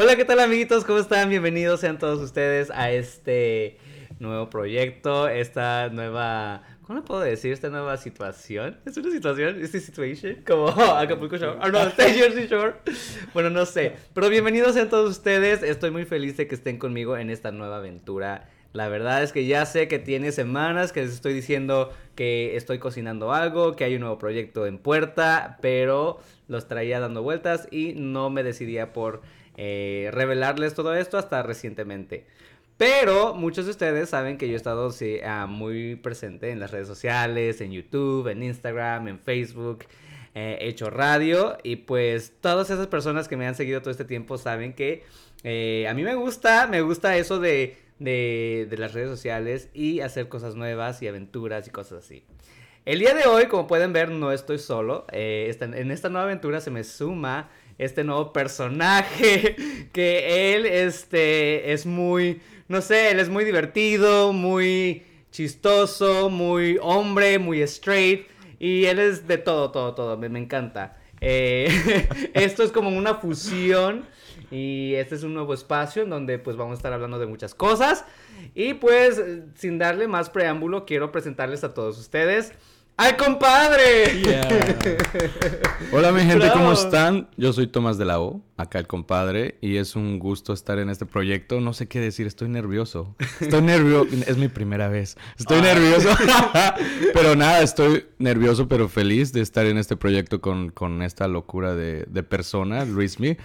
Hola, ¿qué tal amiguitos? ¿Cómo están? Bienvenidos sean todos ustedes a este nuevo proyecto, esta nueva... ¿Cómo le puedo decir? Esta nueva situación. ¿Es una situación? ¿Es una situation? Como Acapulco Shore. Oh, no, Jersey Shore. Bueno, no sé. Pero bienvenidos sean todos ustedes. Estoy muy feliz de que estén conmigo en esta nueva aventura. La verdad es que ya sé que tiene semanas que les estoy diciendo que estoy cocinando algo, que hay un nuevo proyecto en puerta, pero los traía dando vueltas y no me decidía por eh, revelarles todo esto hasta recientemente. Pero muchos de ustedes saben que yo he estado ah, muy presente en las redes sociales, en YouTube, en Instagram, en Facebook, eh, he hecho radio y pues todas esas personas que me han seguido todo este tiempo saben que eh, a mí me gusta, me gusta eso de, de, las redes sociales y hacer cosas nuevas y aventuras y cosas así. El día de hoy, como pueden ver, no estoy solo. en esta nueva aventura se me suma este nuevo personaje que él este es muy no sé, él es muy divertido, muy chistoso, muy hombre, muy straight y él es de todo, todo, todo, me, encanta. Eh, esto es como una fusión y este es un nuevo espacio en donde pues vamos a estar hablando de muchas cosas y pues sin darle más preámbulo quiero presentarles a todos ustedes ¡Ay, compadre! Hola, mi gente, ¿cómo están? Yo soy Tomás de la O, acá el compadre, y es un gusto estar en este proyecto. No sé qué decir, estoy nervioso. Estoy nervioso, es mi primera vez. Estoy nervioso. pero nada, estoy nervioso, pero feliz de estar en este proyecto con, con esta locura de, de persona, Luismi.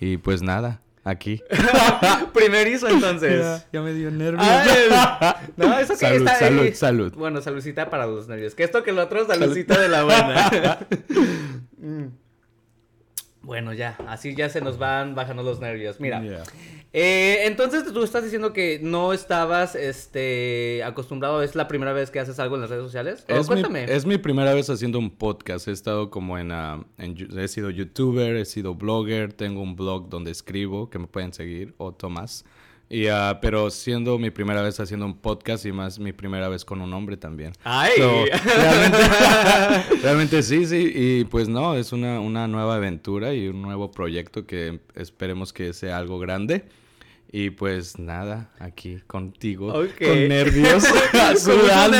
Y pues nada, Aquí. Primerizo entonces. Ya, me dio nervios. no, eso que salud, está salud, salud. Bueno, saludcita para los nervios. Que esto que el otro, saludcita de la buena. Mm. Bueno, ya, así ya se nos van bajando los nervios. Mira, eh, entonces tú estás diciendo que no estabas este, acostumbrado, es la primera vez que haces algo en las redes sociales. Es cuéntame. Mi, es mi primera vez haciendo un podcast. He estado como en, uh, he sido youtuber, he sido blogger, tengo un blog donde escribo que me pueden seguir, o Tomás. Y, uh, pero siendo mi primera vez haciendo un podcast y más mi primera vez con un hombre también. ¡Ay! realmente, sí, sí. Y pues no, es una, una nueva aventura y un nuevo proyecto que esperemos que sea algo grande. Y pues nada, aquí contigo, con nervios, sudando.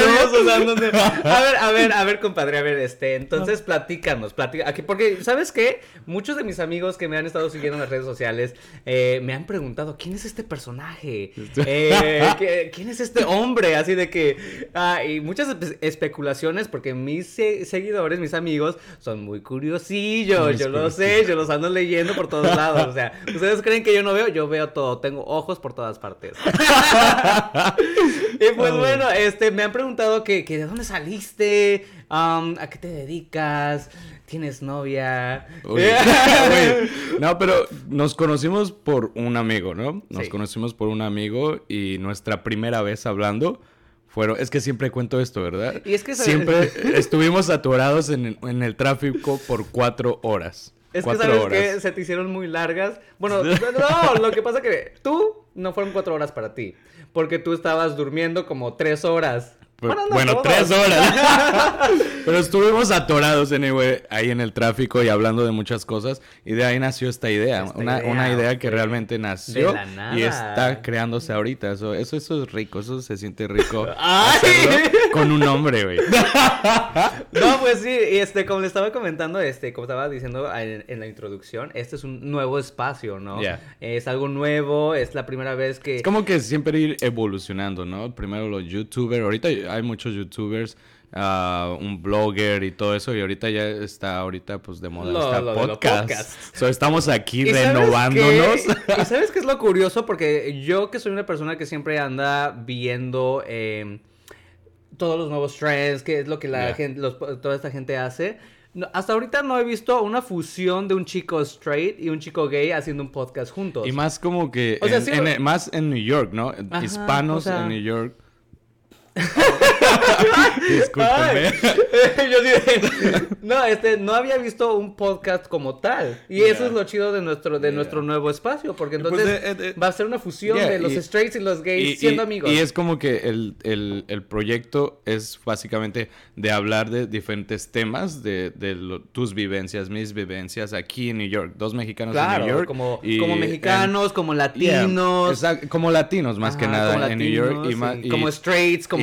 A ver, a ver, a ver, compadre, a ver, este, entonces platícanos, platícanos, aquí, porque, ¿sabes qué? Muchos de mis amigos que me han estado siguiendo en las redes sociales eh, me han preguntado, ¿quién es este personaje? Eh, ¿Quién es este hombre? Así de que, ah, y muchas especulaciones, porque mis seguidores, mis amigos, son muy curiosillos, yo lo sé, yo los ando leyendo por todos lados, o sea, ¿ustedes creen que yo no veo? Yo veo todo, tengo ojos por todas partes. y pues bueno, este, me han preguntado que, de dónde saliste, a qué te dedicas, tienes novia. No, pero nos conocimos por un amigo, ¿no? Nos conocimos por un amigo y nuestra primera vez hablando fueron, es que siempre cuento esto, ¿verdad? Y es que siempre estuvimos atorados en, en el tráfico por cuatro horas. Es que sabes que se te hicieron muy largas. Bueno, no, lo que pasa que tú no fueron cuatro horas para ti. Porque tú estabas durmiendo como tres horas. Bueno, tres horas. Pero estuvimos atorados, anyway, ahí en el tráfico y hablando de muchas cosas. Y de ahí nació esta idea. una, idea, que realmente nació y está creándose ahorita. Eso, eso, eso es rico. Eso se siente rico. con un hombre, güey. no, pues sí. Y este, como le estaba comentando, este, como estaba diciendo en, la introducción, este es un nuevo espacio, ¿no? Es algo nuevo. Es la primera vez que. Es como que siempre ir evolucionando, ¿no? Primero los youtubers. Ahorita hay muchos youtubers, uh, un blogger y todo eso, y ahorita ya está ahorita pues de moda lo, podcast. estamos aquí renovándonos. ¿Y sabes qué es lo curioso? Porque yo que soy una persona que siempre anda viendo em, todos los nuevos trends, qué es lo que la gente, toda esta gente hace. hasta ahorita no he visto una fusión de un chico straight y un chico gay haciendo un podcast juntos. Y más como que, más en New York, ¿no? Hispanos en New York Discúlpeme. Ay, yo dije, no, este, no había visto un podcast como tal. Y Yeah. eso es lo chido de nuestro, de Yeah. nuestro nuevo espacio, porque Pues, entonces eh, eh, va a ser una fusión yeah, de los y- straights y los gays Y- siendo y- amigos. Y es como que el, el- el proyecto es básicamente de hablar de diferentes temas, de, de lo- tus vivencias, mis vivencias aquí en New York. Dos mexicanos en claro, New York. como, como en- mexicanos, como latinos. como latinos más que nada como en New York. Y, ma- sí, y-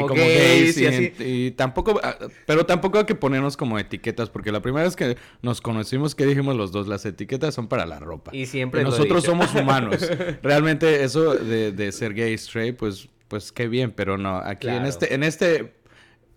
como straights, como, y gays, y, y, así. y tampoco, ah, pero tampoco hay que ponernos como etiquetas, porque la primera vez que nos conocimos, que dijimos los dos, las etiquetas son para la ropa. Y siempre Y nosotros somos humanos. Realmente eso de, de ser gay straight, pues, pues qué bien, pero no, aquí en este, en este,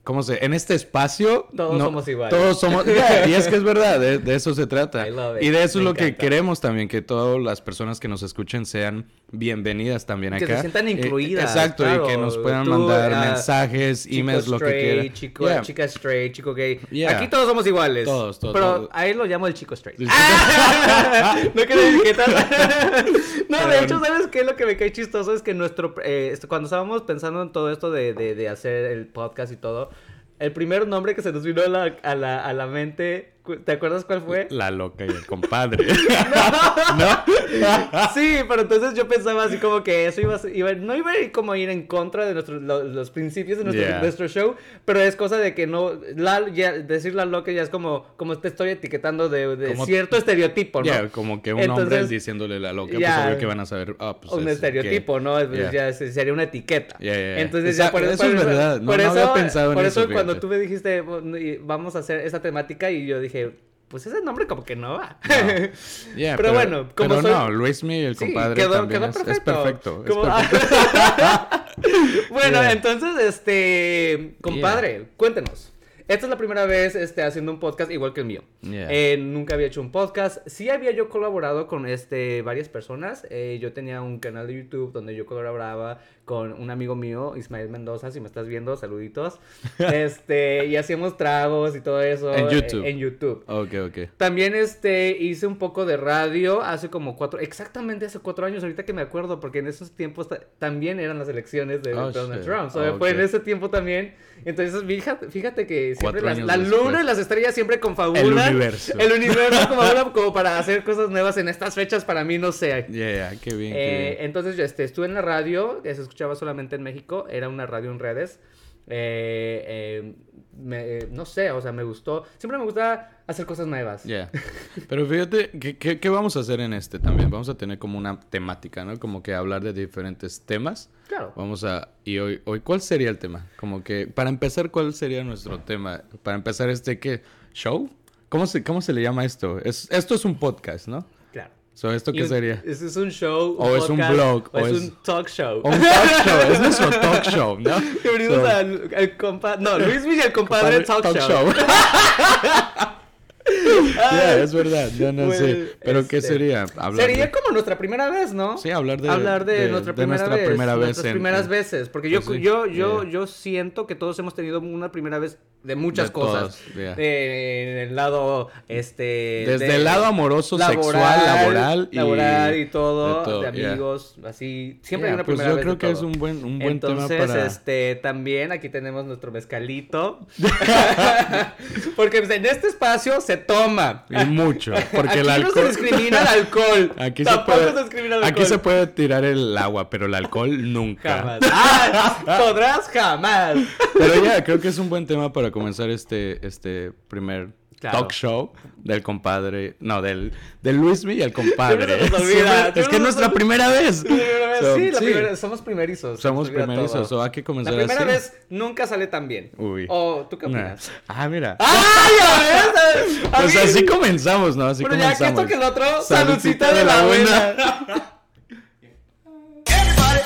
¿cómo se? En este espacio. Todos no- somos iguales. Todos somos, yeah, y es que es verdad, de, de eso se trata. I love it. Y de eso Me es lo que queremos también, que todas las personas que nos escuchen sean bienvenidas también Que acá. se sientan Eh, incluidas. exacto, claro. y que nos puedan Tú, mandar mensajes, emails, lo que quieran. Chico, Yeah. Chica straight, chico gay. Yeah. Aquí todos somos iguales. Todos, todos, Pero todos. ahí lo llamo el chico straight. El no quiero etiquetar. no, de hecho, ¿sabes qué? Lo que me cae chistoso es que nuestro. eh, cuando estábamos pensando en todo esto de, de, de hacer el podcast y todo, el primer nombre que se nos vino a la, a la, a la mente, ¿te acuerdas cuál fue? La loca y el compadre. sí, pero entonces yo pensaba así como que eso iba iba- no iba a ir como a ir en contra de nuestros, lo- los principios de nuestro, Yeah. nuestro show, pero es cosa de que no, la, ya, decir la loca ya es como, como te estoy etiquetando de, de cierto estereotipo, ¿no? Ya, como que un hombre Entonces, diciéndole la loca, ya, pues obvio que van a saber, ah, pues un es estereotipo. ¿no? Es- Yeah. Ya se- sería una etiqueta. Yeah, yeah, yeah. Entonces ya por eso es por verdad. No- por no eso, había pensado en por eso, eso cuando tú me dijiste vamos a hacer esa temática y yo dije, pues ese nombre como que no va. No. Yeah, Pero bueno, como pero soy- no, Luismi, el Sí, compadre, quedó, también quedó es, es perfecto. es perfecto. bueno, Yeah. entonces, este, compadre, cuéntenos. Esta es la primera vez este, haciendo un podcast igual que el mío. Yeah. Eh, nunca había hecho un podcast. Sí había yo colaborado con este, varias personas. Eh, yo tenía un canal de YouTube donde yo colaboraba con un amigo mío, Ismael Mendoza, si me estás viendo, saluditos. Este, y hacíamos tragos y todo eso. En eh, YouTube. en YouTube. Ok, ok. También este hice un poco de radio hace como cuatro, exactamente hace cuatro años, ahorita que me acuerdo, porque en esos tiempos ta- también eran las elecciones de Oh, Donald shit. Trump. So, Oh, Fue en ese tiempo también. Entonces, fíjate, fíjate que siempre las- la después. luna y las estrellas siempre confabulan. El universo. El universo confabulan como para hacer cosas nuevas en estas fechas, para mí, no sé. Yeah, yeah, qué bien, Eh, qué bien. entonces yo este, estuve en la radio, que se escuchaba solamente en México, era una radio en redes. Eh, eh, me- eh, no sé, o sea, me gustó. Siempre me gusta hacer cosas nuevas. Yeah. Pero fíjate, ¿qué, qué, qué vamos a hacer en este también? Vamos a tener como una temática, ¿no? Como que hablar de diferentes temas. Claro. Vamos a... Y hoy, hoy ¿cuál sería el tema? Como que, para empezar, ¿cuál sería nuestro tema? Para empezar, este, ¿qué? ¿Show? ¿Cómo se, cómo se le llama esto? Es, esto es un podcast, ¿no? So, ¿Esto qué un- sería? ¿Ese es un show? O es un blog, O, o es, es- un talk show. O un talk show, es nuestro talk show, ¿no? Bienvenidos So- al, al compa... No, Luis Miguel, compadre, Compadre, talk, show. Yeah, es verdad, yo no Pues, sé. Pero ¿qué este, sería? Hablar Sería de- como nuestra primera vez, ¿no? Sí, hablar de- Hablar de, de- nuestra primera nuestra vez. primera vez nuestras en- primeras en- veces. Porque yo, Pues sí, yo, yo, yeah. yo siento que todos hemos tenido una primera vez de muchas De cosas. yeah. Eh, en el lado, este... Desde de- el lado amoroso, sexual, laboral y... laboral y todo, de todo, de yeah. amigos, así. Siempre hay una pues primera yo vez creo que es un buen, un buen Entonces, tema para... este, también aquí tenemos nuestro mezcalito. Porque pues, en este espacio se toma. Y mucho, porque aquí el no alcohol... se discrimina el alcohol. Aquí se, Tampoco puede, se discrimina el alcohol. aquí se puede tirar el agua, pero el alcohol nunca. Jamás. ¡Ah! Podrás jamás. Pero ya, creo que es un buen tema para comenzar este, este primer Claro. talk show del compadre, no, del, del Luismi y el compadre. Siempre se nos olvida, Siempre- es que es nuestra primera vez. So, sí, la sí, primera- somos primerizos. Somos primerizos, o hay que comenzar La primera así. vez nunca sale tan bien. Uy. ¿O tú qué Nah. opinas? Ah, mira. ¡Ay, a ver! A Pues mí- así comenzamos, ¿no? Así Pero ya que comenzamos. esto que el otro, Saludcita saludcita de la buena. Everybody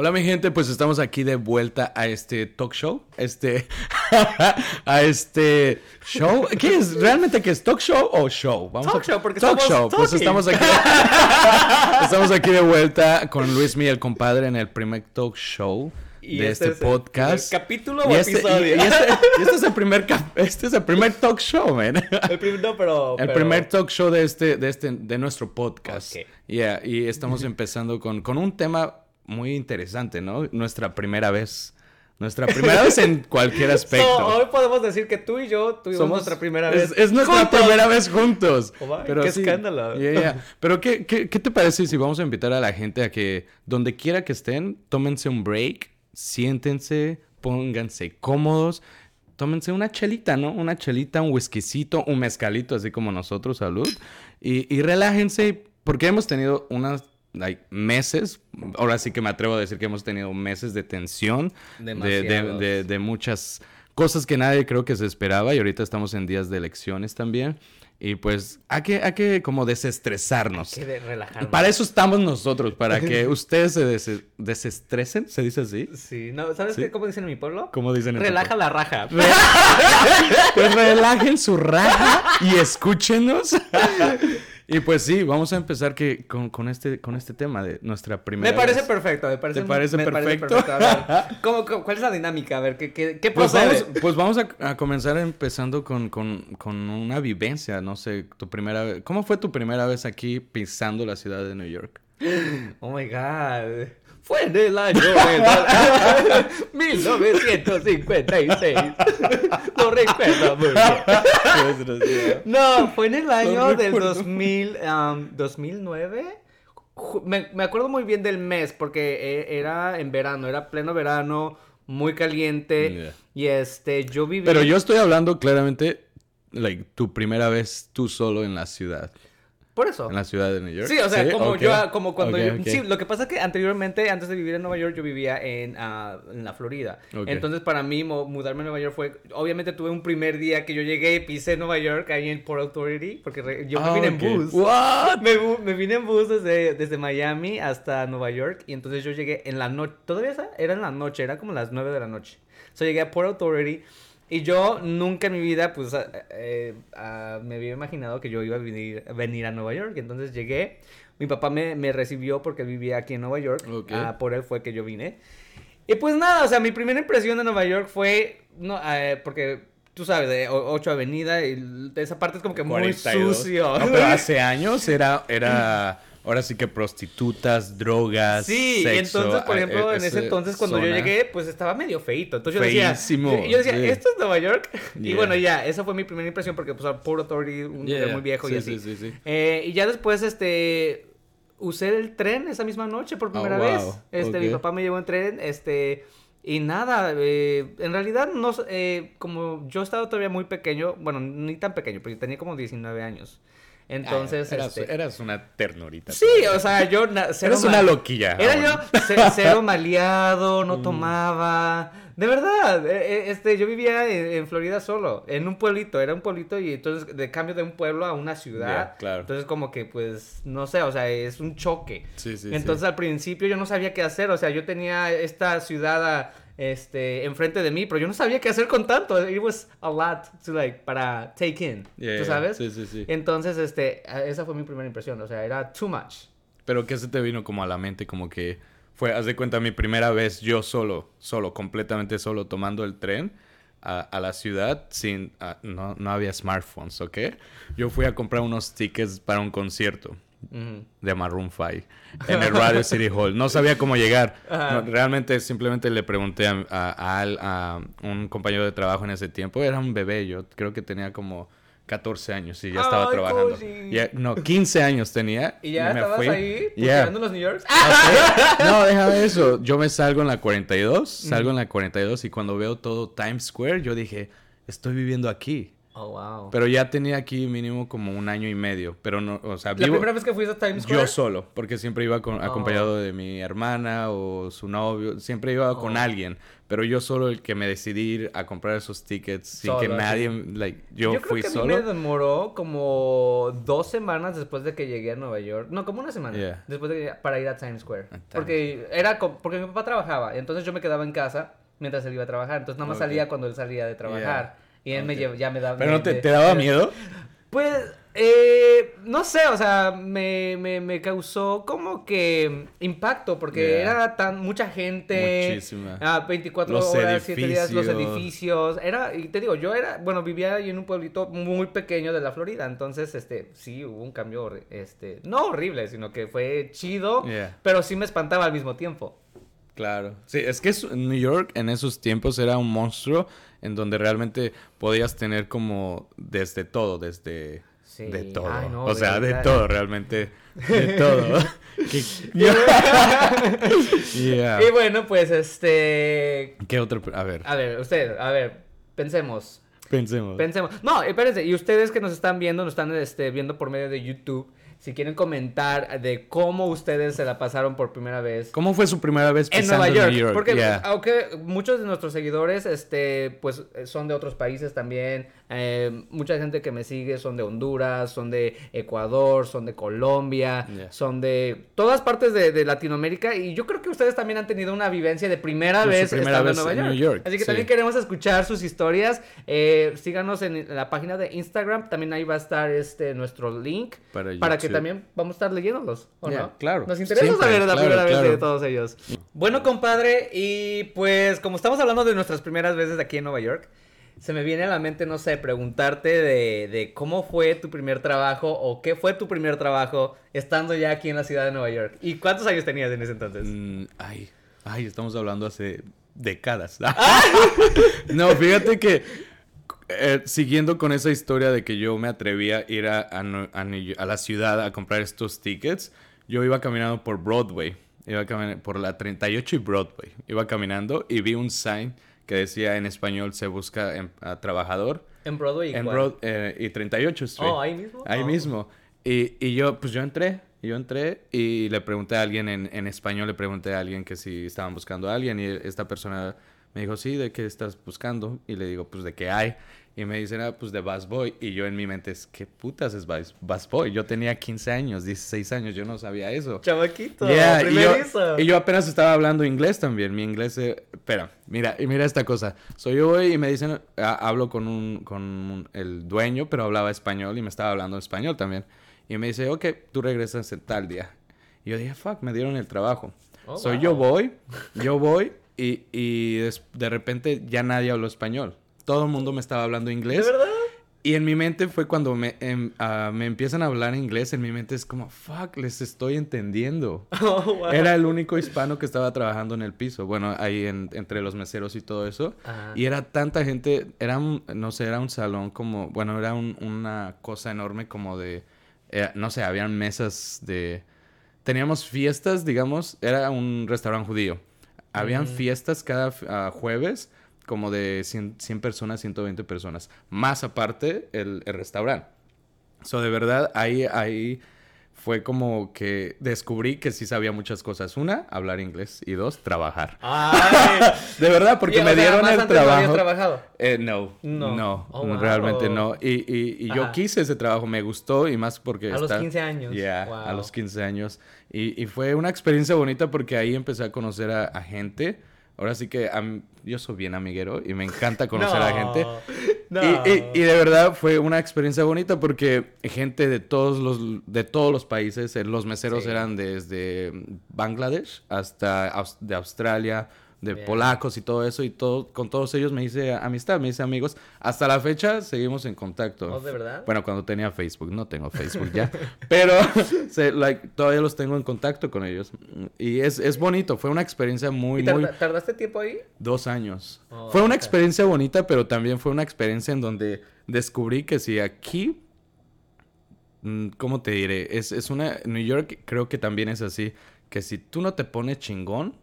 Hola mi gente, pues estamos aquí de vuelta a este talk show, este, a este show, ¿qué es? ¿Realmente qué es? ¿Talk show o show? Vamos Talk show, porque talk estamos show, pues estamos aquí, estamos aquí de vuelta con Luis el compadre en el primer talk show Y de este este, es el podcast. primer capítulo o y este, y- episodio. y este- y este es el primer este es el primer talk show, man. El primer, no, pero... El pero- primer talk show de este, de este, de nuestro podcast. Ok. Yeah, y estamos empezando con, con un tema muy interesante, ¿no? Nuestra primera vez. Nuestra primera vez en cualquier aspecto. So, hoy podemos decir que tú y yo tuvimos Somos- nuestra primera vez. Es, nuestra juntos. primera vez juntos. Oh, my, qué escándalo. Yeah, yeah. Pero, ¿qué, qué, qué te parece si vamos a invitar a la gente a que, donde quiera que estén, tómense un break, siéntense, pónganse cómodos, tómense una chelita, ¿no? Una chelita, un whiskycito, un mezcalito, así como nosotros, salud. Y, y relájense, porque hemos tenido unas. Like, meses, ahora sí que me atrevo a decir que hemos tenido meses de tensión, de, de, de- de muchas cosas que nadie creo que se esperaba y ahorita estamos en días de elecciones también y pues hay que, hay que como desestresarnos. Hay que relajarnos. Para eso estamos nosotros, para que ustedes se des- desestresen, ¿se dice así? Sí, no, ¿sabes Sí. qué? ¿Cómo dicen en mi pueblo? ¿Cómo dicen en Relaja la raja. Pues relajen su raja y escúchenos. y pues sí, vamos a empezar que, con, con este, con este tema de nuestra primera Me parece vez. perfecto, me parece ¿Te parece me perfecto? A ver, ¿cómo- cómo- cuál es la dinámica? A ver, ¿qué, qué, qué Pues procede? vamos, pues vamos a, a comenzar empezando con, con, con una vivencia, no sé, tu primera vez. ¿Cómo fue tu primera vez aquí pisando la ciudad de New York? Oh my god. Fue en el año de 1956. Lo recuerdo muy bien. No, fue en el año del recuerdo. 2000, um, 2009. Ju- Me, me acuerdo muy bien del mes porque e- era en verano, era pleno verano, muy caliente. Yeah. Y este, yo viví. Pero yo estoy hablando claramente, like, tu primera vez tú solo en la ciudad. Por eso. En la ciudad de New York. Sí, o sea, como Ok. yo, como cuando Ok, yo... ok. Sí, lo que pasa es que anteriormente, antes de vivir en Nueva York, yo vivía en, ah, en la Florida. Entonces, para mí, mudarme a Nueva York fue... Obviamente, tuve un primer día que yo llegué pisé Nueva York, ahí en Port Authority, porque re- yo me Ah, vine en bus. What? Me, me vine en bus desde, desde Miami hasta Nueva York y entonces yo llegué en la noche, todavía era en la noche, era como las 9 de la noche. So llegué a Port Authority y yo nunca en mi vida pues eh, me había imaginado que yo iba a venir, a venir a Nueva York. Entonces llegué, mi papá me, me recibió porque vivía aquí en Nueva York, ah, por él fue que yo vine. Y pues nada, o sea, mi primera impresión de Nueva York fue, no, eh, porque tú sabes, de 8 Avenida y esa parte es como que muy 42. sucio. No, pero hace años era, era, ahora sí que prostitutas, drogas, Sí, y sexo, entonces, por ejemplo, eh, en ese entonces cuando yo llegué, pues estaba medio feito. Entonces yo decía, Feísimo, yo, yo decía. ¿esto es Nueva York? Y bueno, ya, esa fue mi primera impresión porque pues Port Authority, un Yeah, muy viejo y sí, así. sí, sí, sí. Eh, y ya después, este, usé el tren esa misma noche por Oh, primera wow, vez. Este, mi papá me llevó en tren, este, y nada, eh, en realidad, no, eh, como yo estaba todavía muy pequeño, bueno, ni tan pequeño, porque tenía como 19 años. Entonces, Ah, eras, este, eras una ternurita. Sí, o sea, yo... cero Eres una loquilla. Era yo ce- cero maleado, Mm. no tomaba. De verdad, eh, eh, este, yo vivía en, en Florida solo, en un pueblito, era un pueblito y entonces de cambio de un pueblo a una ciudad. Yeah, claro. Entonces como que pues, no sé, o sea, es un choque. Sí, sí, entonces sí. al principio yo no sabía qué hacer, o sea, yo tenía esta ciudad a- este, enfrente de mí, pero yo no sabía qué hacer con tanto. It was a lot to like, para take in, Yeah, ¿tú yeah, sabes? Sí, sí, sí. Entonces, este, a- esa fue mi primera impresión, o sea, era too much. Pero ¿qué se te vino como a la mente? Como que fue, haz de cuenta, mi primera vez yo solo, solo, completamente solo, tomando el tren a, a la ciudad sin... ah, no, no había smartphones, ¿ok? Yo fui a comprar unos tickets para un concierto De Maroon 5 en el Radio City Hall. No sabía cómo llegar. No, realmente simplemente le pregunté a, a- a un compañero de trabajo en ese tiempo. Era un bebé, yo creo que tenía como 14 años y ya estaba Ay, trabajando. Ya- no, 15 años tenía. ¿Y ya me estabas fui. ahí Yeah. los New Yorks? Ok. No, déjame eso. Yo me salgo en la 42, salgo en la 42 y cuando veo todo Times Square, yo dije, estoy viviendo aquí. Oh, wow. Pero ya tenía aquí mínimo como un año y medio, pero no, o sea, ¿La vivo primera vez que fuiste a Times Square? yo solo, porque siempre iba con- acompañado de mi hermana o su novio, siempre iba con Oh. alguien, pero yo solo el que me decidí ir a comprar esos tickets sin Solo, que nadie, like, yo, Yo, fui creo que a solo. mí me demoró como dos semanas después de que llegué a Nueva York. No, como una semana. Yeah. Después de que para ir a Times Square. A Times. Porque era porque mi papá trabajaba. Y entonces yo me quedaba en casa mientras él iba a trabajar. Entonces nada más salía cuando él salía de trabajar. Y él me Ok. lleva, ya me daba... Pero no te, daba miedo. Pues, eh, no sé, o sea, me, me, me causó como que impacto, porque Yeah. era tan mucha gente. Muchísima. Ah, 24 Los horas, 7 días, los edificios. Era, y te digo, yo era, bueno, vivía ahí en un pueblito muy pequeño de la Florida, entonces, este, sí, hubo un cambio, este, no horrible, sino que fue chido, Yeah. pero sí me espantaba al mismo tiempo. Claro. Sí, es que New York en esos tiempos era un monstruo en donde realmente podías tener como desde todo, desde... Sí. De todo. Ay, no, o sea, de todo, realmente. De todo. ¿Qué, Yeah. Y bueno, pues, este, ¿Qué otro? A ver, a ver, usted, a ver, pensemos. pensemos. Pensemos. No, espérense. Y ustedes que nos están viendo, nos están este, viendo por medio de YouTube. Si quieren comentar de cómo ustedes se la pasaron por primera vez ¿Cómo fue su primera vez en Nueva York. Porque Yeah. aunque muchos de nuestros seguidores, este, pues, son de otros países también. eh, mucha gente que me sigue son de Honduras, son de Ecuador, son de Colombia, Yeah. son de todas partes de, de Latinoamérica. Y yo creo que ustedes también han tenido una vivencia de primera Pues, vez primera estando vez en Nueva en York. New York, Así que sí. también queremos escuchar sus historias. Eh, síganos en la página de Instagram. También ahí va a estar este nuestro link. Para Para, que YouTube. también vamos a estar leyéndolos. ¿o no? claro. Nos interesa Siempre, saber la claro, primera vez de todos ellos. Bueno, compadre, y pues como estamos hablando de nuestras primeras veces aquí en Nueva York, se me viene a la mente, no sé, preguntarte de, de cómo fue tu primer trabajo o qué fue tu primer trabajo estando ya aquí en la ciudad de Nueva York. ¿Y cuántos años tenías en ese entonces? Mm, ay, ay, estamos hablando hace décadas. no, fíjate que eh, siguiendo con esa historia de que yo me atrevía a ir a, a a a la ciudad a comprar estos tickets, yo iba caminando por Broadway, iba caminando por la 38 y Broadway, iba caminando y vi un sign que decía en español se busca em- a trabajador En Broadway. ¿y en? Broad, eh, y 38 Street. Oh, ahí mismo. Ahí Oh. mismo. Y, y yo, pues yo entré, yo entré y le pregunté a alguien en, en español, le pregunté a alguien que si estaban buscando a alguien y esta persona me dijo, sí, ¿de qué estás buscando? Y le digo, pues de qué hay. Y me dicen, ah, pues de Bass Boy. Y yo en mi mente es, ¿qué putas es Bass, Bass Boy? Yo tenía 15 años, 16 años, yo no sabía eso. Chamaquito. Yeah, y, yo, y yo apenas estaba hablando inglés también. Mi inglés. eh, espera, mira, y mira esta cosa. Soy yo voy y me dicen, ah, hablo con un, con un- el dueño, pero hablaba español y me estaba hablando español también. Y me dice, ok, tú regresas en tal día. Y yo dije, fuck, me dieron el trabajo. Oh, Soy wow. yo voy, yo voy y, y de repente ya nadie habló español. Todo el mundo me estaba hablando ¿De inglés. verdad? Y en mi mente fue cuando me, em, ah, me empiezan a hablar inglés, en mi mente es como, fuck, les estoy entendiendo. Oh, wow. Era el único hispano que estaba trabajando en el piso, bueno, ahí en- entre los meseros y todo eso. Ajá. Y era tanta gente, era un, no sé, era un salón como, bueno, era un- una cosa enorme como de, eh, no sé, habían mesas de, teníamos fiestas, digamos, era un restaurante judío. Habían Mm. fiestas cada ah, jueves como de 100, 100 personas, 120 personas, más aparte el, el restaurante. So, de verdad, ahí, ahí fue como que descubrí que sí sabía muchas cosas. Una, hablar inglés. Y dos, trabajar. Ay. De verdad, porque Y, me dieron el antes no trabajo. trabajado. Eh, no, No. no, Oh, wow. realmente no. Y, y- y yo quise ese trabajo, me gustó y más porque... A los 15 años. Yeah, Wow. a los 15 años. Y, y fue una experiencia bonita porque ahí empecé a conocer a, a gente. Ahora sí que yo soy bien amiguero y me encanta conocer a gente. No. Y, y- y de verdad fue una experiencia bonita porque gente de todos los, de todos los países, eh, los meseros Sí. eran desde Bangladesh hasta de Australia, de Bien. polacos y todo eso, y todo, con todos ellos me hice amistad, me hice amigos. Hasta la fecha seguimos en contacto. ¿Oh, de verdad? Bueno, cuando tenía Facebook, no tengo Facebook ya, pero se- like, todavía los tengo en contacto con ellos. Y es, es bonito, fue una experiencia muy, ¿Y tarda- muy... tardaste tiempo ahí? Dos años. Oh, fue una experiencia bonita, pero también fue una experiencia en donde descubrí que si aquí, mm, ¿cómo te diré? Es, es una, New York creo que también es así, que si tú no te pones chingón,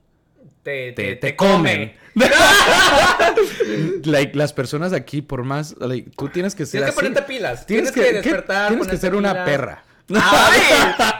Te, te, te comen. like, las personas aquí, por más, like, tú tienes que ser Tienes que ponerte pilas. Tienes, Tienes, que, despertar. Tienes que ser una perra. ¡Ay!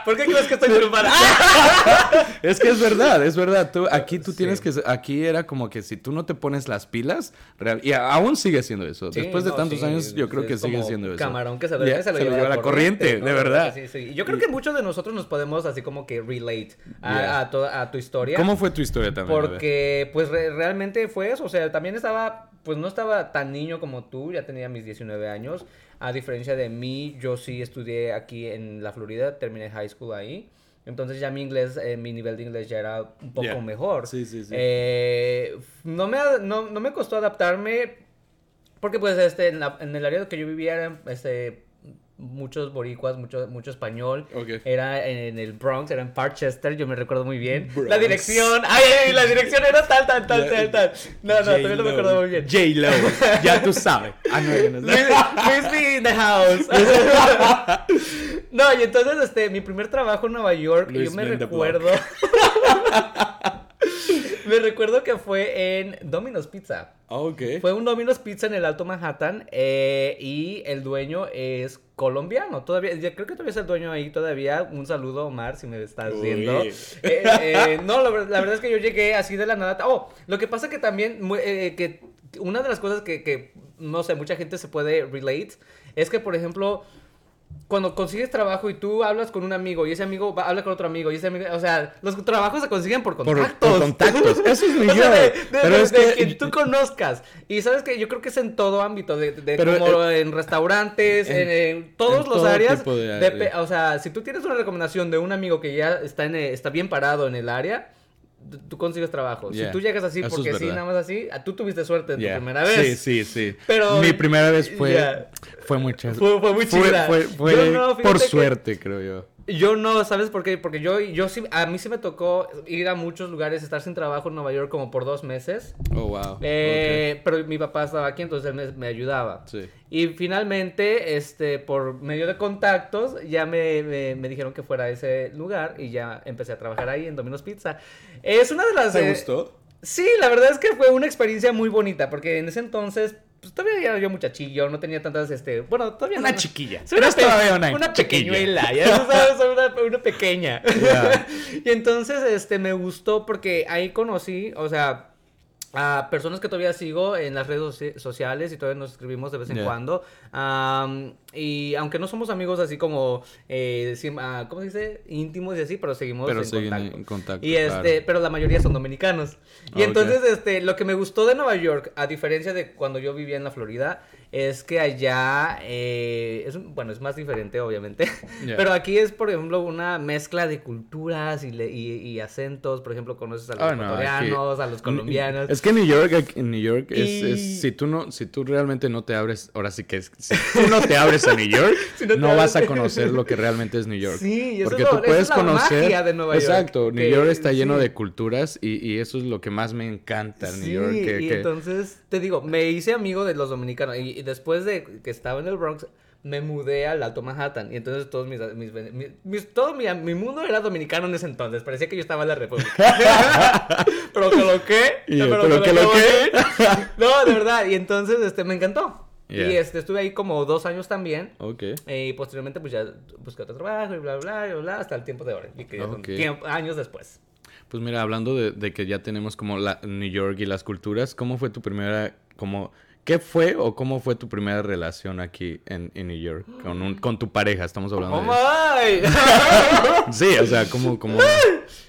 ¿Por qué crees que estoy triunfando? Es que es verdad, es verdad. Tú, aquí tú Sí. tienes que... Aquí era como que si tú no te pones las pilas, real- y aún sigue siendo eso. Sí, Después de no, tantos sí, años, yo creo que sigue siendo eso. Camarón que se Ya, se lo lleva la corriente, ¿no? de verdad. Sí, sí. Y yo creo que muchos de nosotros nos podemos así como que relate a, Yeah. a toda, a tu historia. ¿Cómo fue tu historia también? Porque, pues, re- realmente fue eso. O sea, también estaba pues no estaba tan niño como tú, ya tenía mis 19 años. A diferencia de mí, yo sí estudié aquí en la Florida, terminé high school ahí. Entonces ya mi inglés, eh, mi nivel de inglés ya era un poco Yeah. mejor. Sí, sí, sí. Eh, no, me, no, no me costó adaptarme porque pues este, en, la- en el área que yo vivía eran este, muchos boricuas, mucho, mucho español. Ok. Era en el Bronx, era en Parkchester, yo me recuerdo muy bien. Bronx. La dirección, ay, ay, la dirección era tal, tal, tal, tal, tal. No, no, también no me acuerdo muy bien. J-Lo. Ya tú sabes. Ah, no, no B in the house. no, y entonces, este, mi primer trabajo en Nueva York, Luis yo me recuerdo. me recuerdo que fue en Domino's Pizza. Ok. Fue un Domino's Pizza en el Alto Manhattan eh, y el dueño es colombiano. Todavía, ya creo que todavía es el dueño ahí todavía. Un saludo, Omar, si me estás Uy. viendo. Eh, eh, no, la, ver- la verdad es que yo llegué así de la nada. Oh, lo que pasa que también, eh, que una de las cosas que, que, no sé, mucha gente se puede relate es que, por ejemplo, cuando consigues trabajo y tú hablas con un amigo y ese amigo va, habla con otro amigo y ese amigo, o sea, los trabajos se consiguen por contactos. por contactos. Eso es O sea, de, de- Pero de- es que- quien tú conozcas. Y sabes que yo creo que es en todo ámbito, de, Pero, como en restaurantes, en, en- en todos en los áreas. o sea, si tú tienes una recomendación de un amigo que ya está, en, eh, está bien parado en el área, tú- consigues trabajo. Yeah. Si tú llegas así Eso porque sí, nada más así, tú tuviste suerte en Yeah. tu primera vez. Sí, sí, sí. Pero- Mi primera vez fue, Yeah. fue muy chévere. Fue- fue muy Fue, chida. fue- fue no, fíjate por que- suerte, creo yo. Yo no, ¿sabes por qué? Porque yo, yo sí, a mí sí me tocó ir a muchos lugares, estar sin trabajo en Nueva York como por dos meses. Oh, wow. Eh, Pero mi papá estaba aquí, entonces él me, me ayudaba. Sí. Y finalmente, este, por medio de contactos, ya me, me- me dijeron que fuera a ese lugar y ya empecé a trabajar ahí en Domino's Pizza. Es una de las... ¿Te eh, gustó? Sí, la verdad es que fue una experiencia muy bonita, porque en ese entonces, pues todavía era yo muchachillo, no tenía tantas, este, bueno, todavía Una no- chiquilla. Soy una, pe- todavía una una chiquilla. pequeñuela, ya sabes, una, una pequeña. Yeah. y entonces, este, me gustó porque ahí conocí, o sea, a personas que todavía sigo en las redes soci- sociales y todavía nos escribimos de vez en Yeah. cuando. Am, y aunque no somos amigos así como, eh, ah, ¿cómo se dice? Íntimos y así, pero seguimos Pero en siguen contacto. en contacto. Y este, pero la mayoría son dominicanos. Y Ok. entonces, este, lo que me gustó de Nueva York, a diferencia de cuando yo vivía en la Florida, es que allá, eh, es, bueno, es más diferente, obviamente. Yeah. Pero aquí es, por ejemplo, una mezcla de culturas y, le- y, y acentos. Por ejemplo, conoces a los Ah, no, ecuatorianos, a los colombianos. Es que en New York, en New York, es, Y- es- si tú no, si tú realmente no te abres, ahora sí que es, si tú no te abres a New York, Si no vas a conocer lo que realmente es New York. Sí, eso Porque es lo- tú puedes es la conocer. magia de Nueva York, Exacto, New York está lleno sí. de culturas y, y eso es lo que más me encanta en Sí, New York. que- y que- entonces, te digo, me hice amigo de los dominicanos. Y, y después de que estaba en el Bronx, me mudé al Alto Manhattan. Y entonces todos mis, mis, mis- mis- todo mi, mi mundo era dominicano en ese entonces. Parecía que yo estaba en la República. pero que lo que. ¿pero que lo qué? no, de verdad. Y entonces, este, me encantó. Yeah. Y este, estuve ahí como dos años también. Ok. eh, y posteriormente, pues ya busqué otro trabajo y bla, bla, bla, bla, hasta el tiempo de ahora. Y que ya son Ok. tiempo- años después. Pues mira, hablando de, de que ya tenemos como la New York y las culturas, ¿cómo fue tu primera, como, qué fue o cómo fue tu primera relación aquí en, en New York con, un, con tu pareja? Estamos hablando ¡Oh, de... my! Sí, o sea, como, como,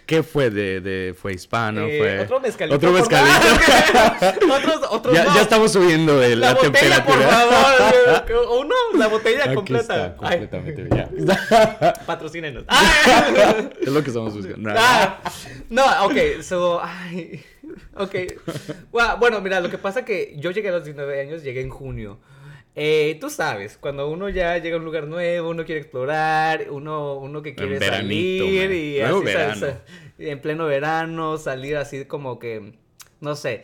¿qué fue de, de fue hispano? Eh, fue Otro mezcalito. Otro por mezcalito. favor. otros, otros ya, ya estamos subiendo de la, La botella, por temperatura. favor. O no, la botella Aquí completa. está, Ay, completamente ya. patrocínenos. Ay. es lo que estamos buscando. Ah, no, ok, so, ay, ok. Bueno, mira, lo que pasa que yo llegué a los 19 años, llegué en junio. Eh, tú sabes, cuando uno ya llega a un lugar nuevo, uno quiere explorar, uno, uno que quiere veranito, salir man. y así, verano. sa- en pleno verano, salir así como que, no sé.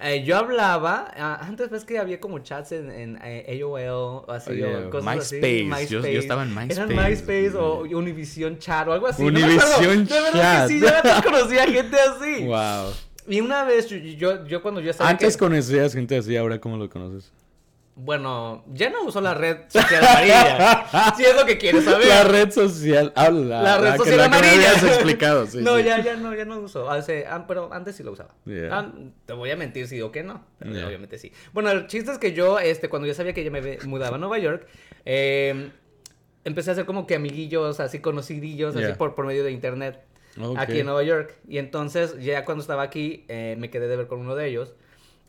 Eh, yo hablaba, antes ves que había como chats en, en eh, AOL, así, Oye, o cosas así. MySpace, yo- yo estaba en Eran MySpace. MySpace o Univision Chat o algo así. no me Univision acuerdo. De verdad Chat. que sí, yo antes conocía gente así. Wow. Y una vez, yo, yo, yo cuando yo estaba... Antes que- conocías gente así, ahora cómo lo conoces. Bueno, ya no uso la red social amarilla. si es lo que quieres saber. La red social, habla. La red que- social la que me amarilla. habías explicado, sí. no, sí. ya, ya no, ya no uso. Hace- ah, pero antes sí lo usaba. Yeah. Ah, te voy a mentir si digo que no. Pero Yeah. obviamente sí. Bueno, el chiste es que yo, este, cuando yo sabía que yo me mudaba a Nueva York, eh, empecé a hacer como que amiguillos, así conocidillos, así por, por medio de internet. Ok. Aquí en Nueva York. Y entonces, ya cuando estaba aquí, eh, me quedé de ver con uno de ellos.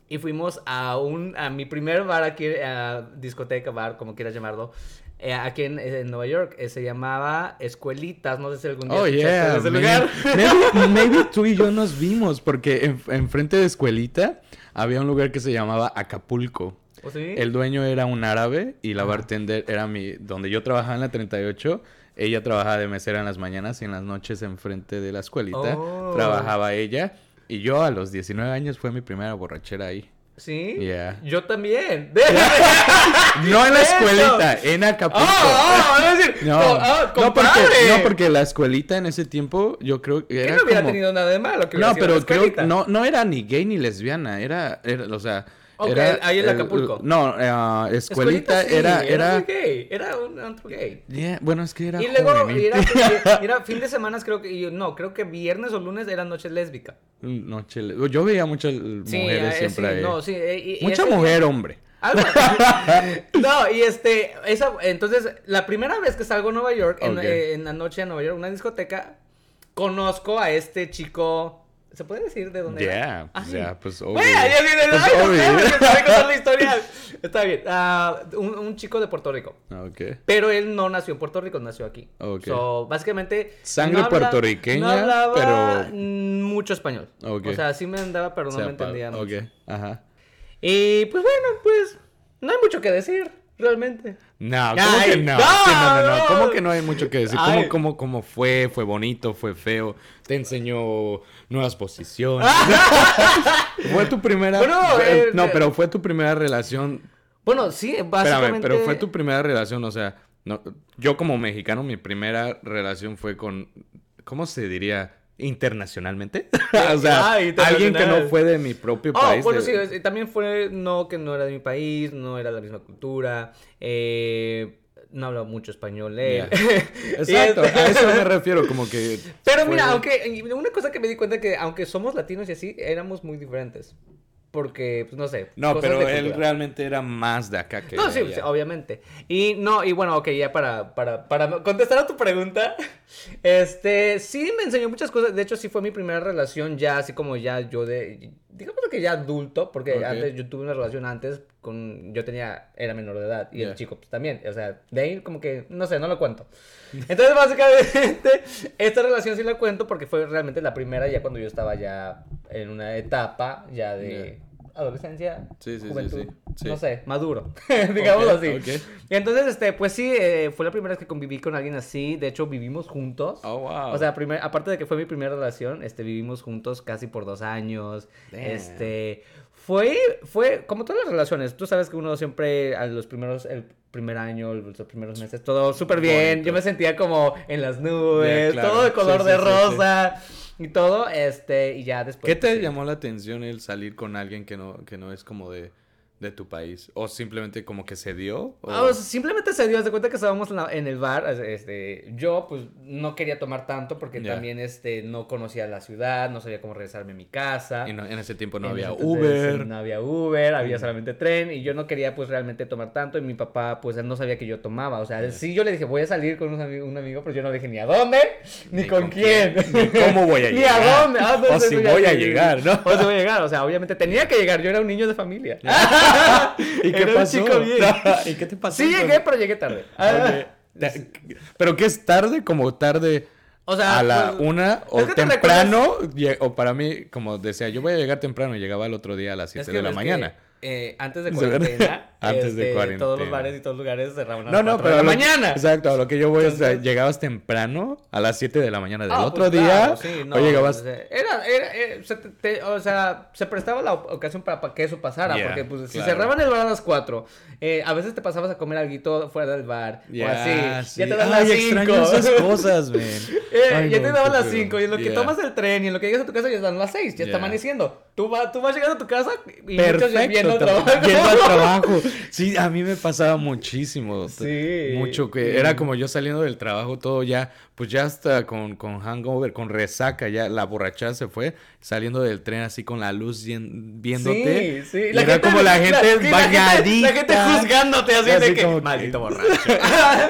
Y fuimos a un, a mi primer bar aquí, a discoteca, bar, como quieras llamarlo, eh, aquí en, en Nueva York. eh, se llamaba Escuelitas, no sé si algún día Oh, yeah. ese lugar. Maybe, maybe tú y yo nos vimos porque en, enfrente de escuelita había un lugar que se llamaba Acapulco. ¿O sí? El dueño era un árabe y la bartender era mi... Donde yo trabajaba en la 38, ella trabajaba de mesera en las mañanas y en las noches enfrente de la escuelita Oh. trabajaba ella. Y yo a los 19 años fue mi primera borrachera ahí. ¿Sí? Yeah. Yo también. No en la escuelita, en Acapulco. Es decir, No, no, porque, no, porque la escuelita en ese tiempo yo creo que Que era no hubiera como... tenido nada de malo. Que No, pero creo que no, no era ni gay ni lesbiana, era, era o sea, Ok, era ahí en el- Acapulco. no, eh, escuelita, sí, era era, muy gay. Era un antro gay. Yeah, bueno, es que era y luego, joven, y ¿eh? era, era fin de semana, creo que, no, creo que viernes o lunes era noche lésbica. Noche yo veía muchas Sí, mujeres eh, siempre sí, ahí. no, sí. eh, y- y Mucha día- mujer, hombre. Algo No, y este, esa, entonces, la primera vez que salgo a Nueva York, en, eh, en la noche a Nueva York, una discoteca, conozco a este chico, ¿se puede decir de dónde era? Yeah, Ah, pues pues obvio. Bueno, ya viene, Pues, ay, no obvio. a contar la historia. Está bien, ah, un, un chico de Puerto Rico. Ok. Pero él no nació en Puerto Rico, nació aquí. Ok. So, básicamente. Sangre no habla- puertorriqueña, no hablaba pero- mucho español. Ok. O sea, sí me andaba, pero O no sea, me entendía mucho. Ok, ajá. Y pues bueno, pues. No hay mucho que decir, realmente. No, ¿cómo Ay, que no? no, Sí, no, no, no. ¿Cómo que no hay mucho que decir? ¿Cómo, cómo, cómo fue? ¿Fue bonito? ¿Fue feo? ¿Te enseñó nuevas posiciones? ¿Fue tu primera... Bueno, eh, no, eh, pero fue tu primera relación... Bueno, sí, básicamente. Espérame, pero fue tu primera relación, o sea... No, yo como mexicano, mi primera relación fue con... ¿Cómo se diría? ¿Internacionalmente? o sea, Ah, alguien que no fue de mi propio Oh, país. bueno, de- sí, es- también fue no que no era de mi país, no era de la misma cultura, eh, no hablaba mucho español él. Exacto, a eso me refiero, como que... Pero fue- mira, aunque una cosa que me di cuenta que aunque somos latinos y así, éramos muy diferentes. Porque, pues no sé. No, pero él cultura. realmente era más de acá que No, sí, sí, obviamente. Y no, y bueno, ok, ya para, para, para contestar a tu pregunta, este, sí me enseñó muchas cosas. De hecho, sí fue mi primera relación ya, así como ya yo de, digamos que ya adulto, porque antes yo tuve una relación antes con, yo tenía, era menor de edad y el chico pues también. O sea, de ahí como que, no sé, no lo cuento. Entonces, básicamente, esta relación sí la cuento porque fue realmente la primera ya cuando yo estaba ya en una etapa ya de adolescencia, Sí, sí, sí, juventud, sí, sí. no sé, maduro, digamos Ok, así. ok. Y entonces, este, pues sí, eh, fue la primera vez que conviví con alguien así. De hecho, vivimos juntos. Oh, wow. O sea, primer, aparte de que fue mi primera relación, este, vivimos juntos casi por dos años. Damn. Este, fue, fue, como todas las relaciones, tú sabes que uno siempre, a los primeros, el primer año, los primeros meses, todo súper bien. Bonito. Yo me sentía como en las nubes, claro. todo de color Sí, de sí, sí, sí. rosa y todo, este, y ya después. ¿Qué te sí. llamó la atención el salir con alguien que no, que no es como de, de tu país? ¿O simplemente como que se dio? ¿O- Ah, simplemente se dio, haz de cuenta que estábamos en, la- en el bar, este, yo pues no quería tomar tanto porque también este, no conocía la ciudad, no sabía cómo regresarme a mi casa. y no- en ese tiempo no En había Uber. No había Uber, había Mm. solamente tren y yo no quería pues realmente tomar tanto y mi papá pues él no sabía que yo tomaba. O sea, sí yo le dije voy a salir con un amigo, un amigo pero yo no le dije ni a dónde, ni, Ni con, con quién. quién, ni cómo voy a Ni llegar. a dónde. ah, no O si voy a llegar, ¿no? O si voy a llegar. O sea, obviamente tenía que llegar. Yo era un niño de familia. ¿Y qué Era pasó? chico bien. ¿Y qué te pasó? Sí llegué, pero llegué tarde. Ah, Ok. Da- ¿Pero qué es tarde? Como tarde O sea, a la pues, una o que te temprano. O para mí, como decía, yo voy a llegar temprano y llegaba el otro día a las 7 Es que de la que, mañana. eh, antes de cuarentena, Antes de este, cuarentena. todos los bares y todos los lugares cerraban a No, las no, 4 pero de la lo- mañana. Exacto, a lo que yo voy es, Entonces- llegabas temprano a las 7 de la mañana del Ah, otro pues, día. claro, sí, no, o llegabas. sea, Era, era, eh, se te- o sea, se prestaba la ocasión para, para que eso pasara, Yeah, porque pues si claro. cerraban el bar a las 4, eh, a veces te pasabas a comer algo fuera del bar, Ya, o así, sí. ya te dan Ay, las extraño 5. esas cosas, man. Eh, Ay, ya no, te daban las feo. 5 y en lo que Yeah. tomas el tren y en lo que llegas a tu casa ya dan las 6, ya está Yeah. amaneciendo. Tú, va, tú vas llegando a tu casa y muchos Perfecto. viendo al tra- trabajo. Yendo al trabajo. Sí, a mí me pasaba muchísimo. Sí. Mucho que era como yo saliendo del trabajo, todo ya, pues ya hasta con, con hangover, con resaca, ya la borrachera se fue, saliendo del tren así con la luz viéndote. Sí, sí. Y era como la gente la bañadita. La gente juzgándote así, Así de que, maldito borracho.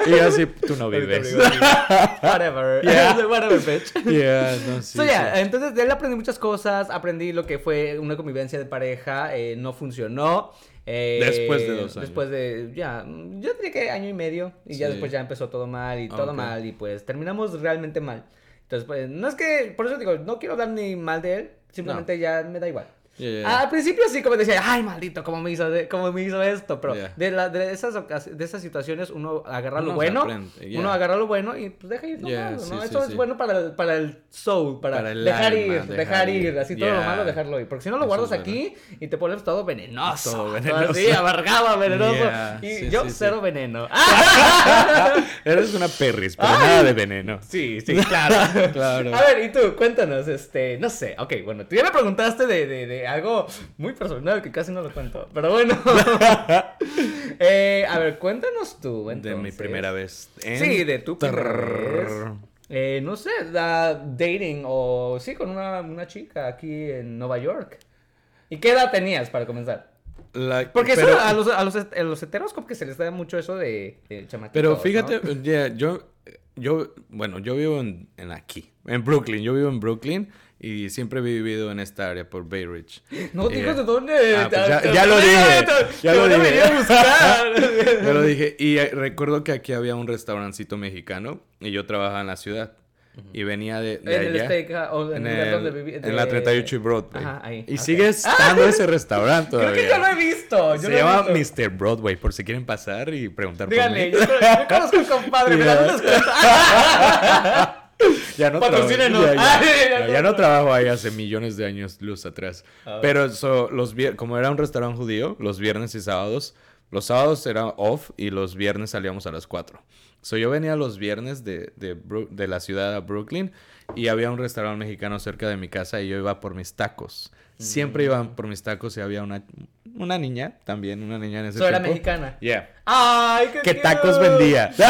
Y así, tú no vives. Whatever. Yeah. Whatever, bitch. Yeah, no, sí, So, sí. entonces de él aprendí muchas cosas, aprendí lo que fue una convivencia de pareja, eh, no funcionó. Eh, Después de dos años. Después de, ya, yo diría que año y medio, y ya después ya empezó todo mal y todo mal, y pues terminamos realmente mal. Entonces, pues, no es que, por eso digo, no quiero hablar ni mal de él, simplemente ya me da igual. Yeah. Al principio sí como decía, ay maldito, cómo me hizo, de- cómo me hizo esto, pero Yeah. de, la- de, esas, de esas situaciones uno agarra lo Uno bueno, uno agarra lo bueno y pues deja ir lo malo, ¿no? sí, Eso es sí. bueno para el, para el soul, para, Para el dejar alma, ir, dejar dejar ir, ir. así todo lo malo dejarlo ir, porque si no lo Eso guardas aquí y te pones todo venenoso, Todo venenoso. así, amargaba, venenoso, y yo cero veneno. Eres una perris, pero nada de veneno. Sí, sí, claro. Claro. A ver, y tú, cuéntanos, este, no sé, ok, bueno, tú ya me preguntaste de, algo muy personal que casi no lo cuento, pero bueno. Eh, a ver, cuéntanos tú, De mi primera vez. en Sí, de tu primera vez. Eh, no sé, da dating o sí, con una, una chica aquí en Nueva York. ¿Y qué edad tenías para comenzar? La- Porque pero- eso a los, a, los, a los heteros como que se les da mucho eso de, de Pero ¿no? fíjate, yeah, yo, yo, bueno, yo vivo en, en aquí, en Brooklyn. Yo vivo en Brooklyn y siempre he vivido en esta área por Bay Ridge. No Eh, digas de dónde. ah, pues ya- ya lo dije, ya lo a dije. a. Ya lo dije. Y eh, recuerdo que aquí había un restaurancito mexicano y yo trabajaba en la ciudad. Y venía de, de En el allá. steak, ah, o en en, el el- donde viví- en de- la 38 y Broadway. Ajá, ahí, Y ok. sigue estando ese restaurante Creo todavía. que yo lo he visto. Yo Se lo he llama visto. Mr. Broadway, por si quieren pasar y preguntar Díganle, por yo, mí. yo conozco al compadre, me da un descuento. Ya no, Patrocínenos. trabajo, ya, Ay, ya- ya ya- no trabajo ahí hace millones de años luz atrás. Pero so, los como era un restaurante judío, los viernes y sábados, los sábados eran off y los viernes salíamos a las 4. So, yo venía los viernes de, de, la ciudad a Brooklyn y había un restaurante mexicano cerca de mi casa y yo iba por mis tacos. Siempre Mm. iba por mis tacos y había una, una niña también, una niña en ese So, era mexicana. Yeah. Ay, qué ¿Qué cute. tacos vendía? Ay,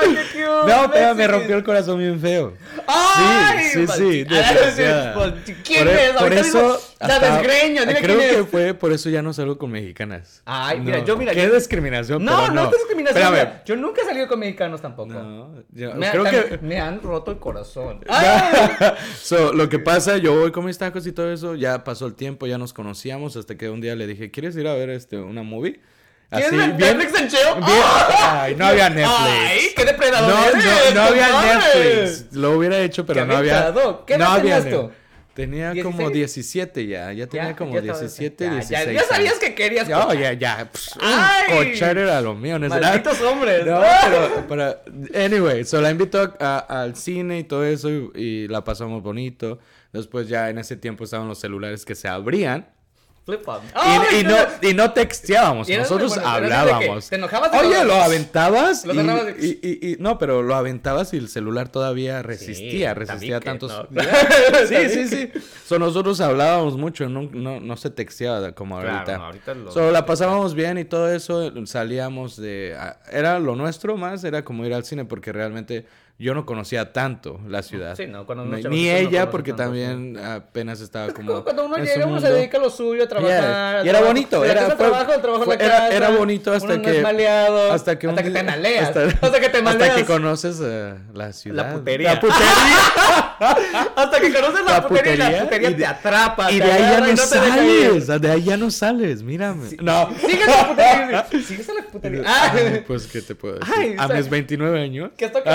ay, qué cute. No, pero me rompió el corazón bien feo. Ay, sí, sí, sí. desgraciada. Pues, ¿Quién Por, e- es? por Ahorita eso. La desgreño, dime Creo quién que es. fue por eso ya no salgo con mexicanas. Ay, mira, No, yo, mira, Qué yo- discriminación. No, pero no, no es discriminación. Mira, Yo nunca he salido con mexicanos tampoco. No, yo Me, creo también- que. me han roto el corazón. So, lo que pasa, yo voy con mis tacos y todo eso, ya pasó el tiempo, ya nos conocíamos, hasta que un día le dije, ¿quieres ir a ver este, una movie? ¿Quieres Así, bien- Netflix en Cheo? bien- Ay, no había Netflix. Ay, qué depredador No, eres, no, no había. Netflix. Lo hubiera hecho, pero no había. ¿Qué no había? Net- Tenía como 16. 17 ya. Ya tenía Ya, como ya estaba- 17, ya, ya, 16. Ya, sabías que querías. No, ya, ya. pss, Ay. cochar era lo mío. ¿no? Malditos hombres. No, pero, pero, anyway, so la invito a- al cine y todo eso y, y la pasamos bonito. Después ya en ese tiempo estaban los celulares que se abrían Flip y, Ay, y no, y no texteábamos, Y nosotros bueno, de hablábamos. te enojabas y Oye, lo- lo aventabas lo y, agarrabas de- y- y- y- no, pero lo aventabas y el celular todavía resistía, resistía tabique, tantos. ¿no? Sí, sí, sí. So, nosotros hablábamos mucho, no, no, no se texteaba como Claro, ahorita. ahorita lo- So, la pasábamos bien y todo eso, salíamos de... Era lo nuestro más, era como ir al cine porque realmente yo no conocía tanto la ciudad. Sí, no, cuando uno Ni- chavito Ni no ella conoce porque tanto, también apenas estaba como... Cuando uno en llega, uno se dedica a lo suyo, a trabajar. Yeah. Y era bonito, la era- fue- trabajo, al trabajo a la fue- era- casa, era bonito hasta no que- maleado, hasta que un hasta que te maleas. hasta- Hasta, que te maleas. Hasta que conoces eh, la ciudad. putería. La putería. Hasta que conoces la, La putería, y la putería, y de- te atrapa. y de ahí ya no sales. De ahí ya no sales, mírame. No. Sigues en la putería. Sigues en la putería. Pues, ¿qué te puedo decir? A mis 29 años. que esto que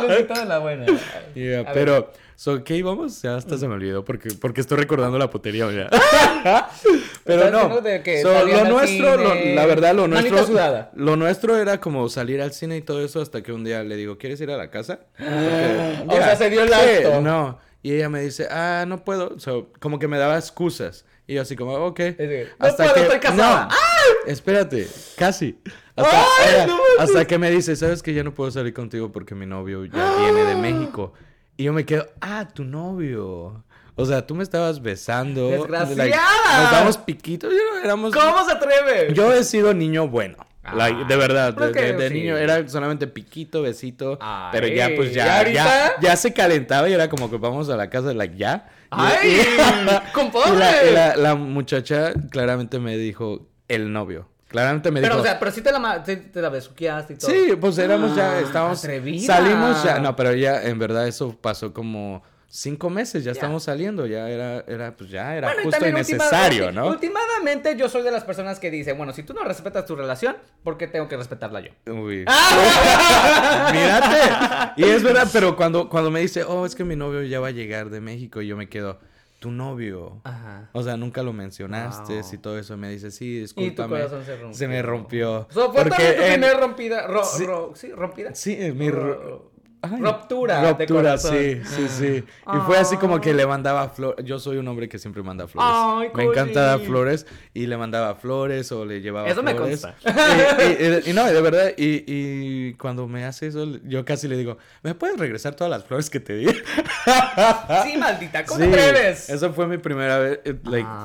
de la buena. Yeah, pero, so, ¿qué íbamos? Ya hasta se me olvidó porque, porque estoy recordando la putería ya. pero no. que So, lo nuestro, lo- la verdad, lo manita nuestro. sudada. Lo nuestro era como salir al cine y todo eso hasta que un día le digo, ¿quieres ir a la casa? Porque- O sea, se dio el Sí, acto. no. Y ella me dice, ah, no puedo. So, como que me daba excusas. Y yo así como, ok. que, "No puedo, estoy casada". No, espérate, casi. Hasta, Ay, ella- no hasta que me dice, ¿sabes que ya no puedo salir contigo porque mi novio ya viene de México? Y yo me quedo, ah, tu novio. O sea, tú me estabas besando. ¡Desgraciada! like, nos damos piquitos. Yo no éramos. ¿Cómo se atreve? Yo he sido niño bueno. Ah, like, de verdad, de, de- de sí. niño era solamente piquito, besito. Ay, pero ya, pues ¿y ya, ya, ya se calentaba y era como que vamos a la casa, like, ya. ¡Ay! y- ¡Compadre! y la, la- la muchacha claramente me dijo el novio. Claramente me Pero, dijo. o sea, pero sí te la, te, te la besuqueaste y todo. Sí, pues éramos ya, Ah, estábamos, atrevida. salimos ya, no, pero ya, en verdad, eso pasó como cinco meses, ya, Ya. estamos saliendo, ya era, era, pues ya era Bueno, justo y necesario, ¿no? Últimamente yo soy de las personas que dicen, bueno, si tú no respetas tu relación, ¿por qué tengo que respetarla yo? Uy. ¡Ah! Mírate. Y es verdad, pero cuando, cuando me dice, oh, es que mi novio ya va a llegar de México, y yo me quedo, tu novio. Ajá. O sea, nunca lo mencionaste Wow. y todo eso. Me dice, sí, Y tu discúlpame. corazón se rompió. me rompió. So, fue Porque también tu en- rompida, ro- Sí. ro- sí, rompida. Sí, mi Ro- Ay, Ruptura de Ruptura, corazón. sí, sí, sí. Y fue así como que Ah. le mandaba flores. Yo soy un hombre que siempre manda flores. Ay, me encanta dar flores y le mandaba flores o le llevaba Eso me flores. consta. Y, y- y- y no, de verdad, y, y cuando me hace eso, yo casi le digo, ¿me puedes regresar todas las flores que te di? Sí, maldita, ¿cómo Sí, te atreves? Esa fue mi primera vez eh,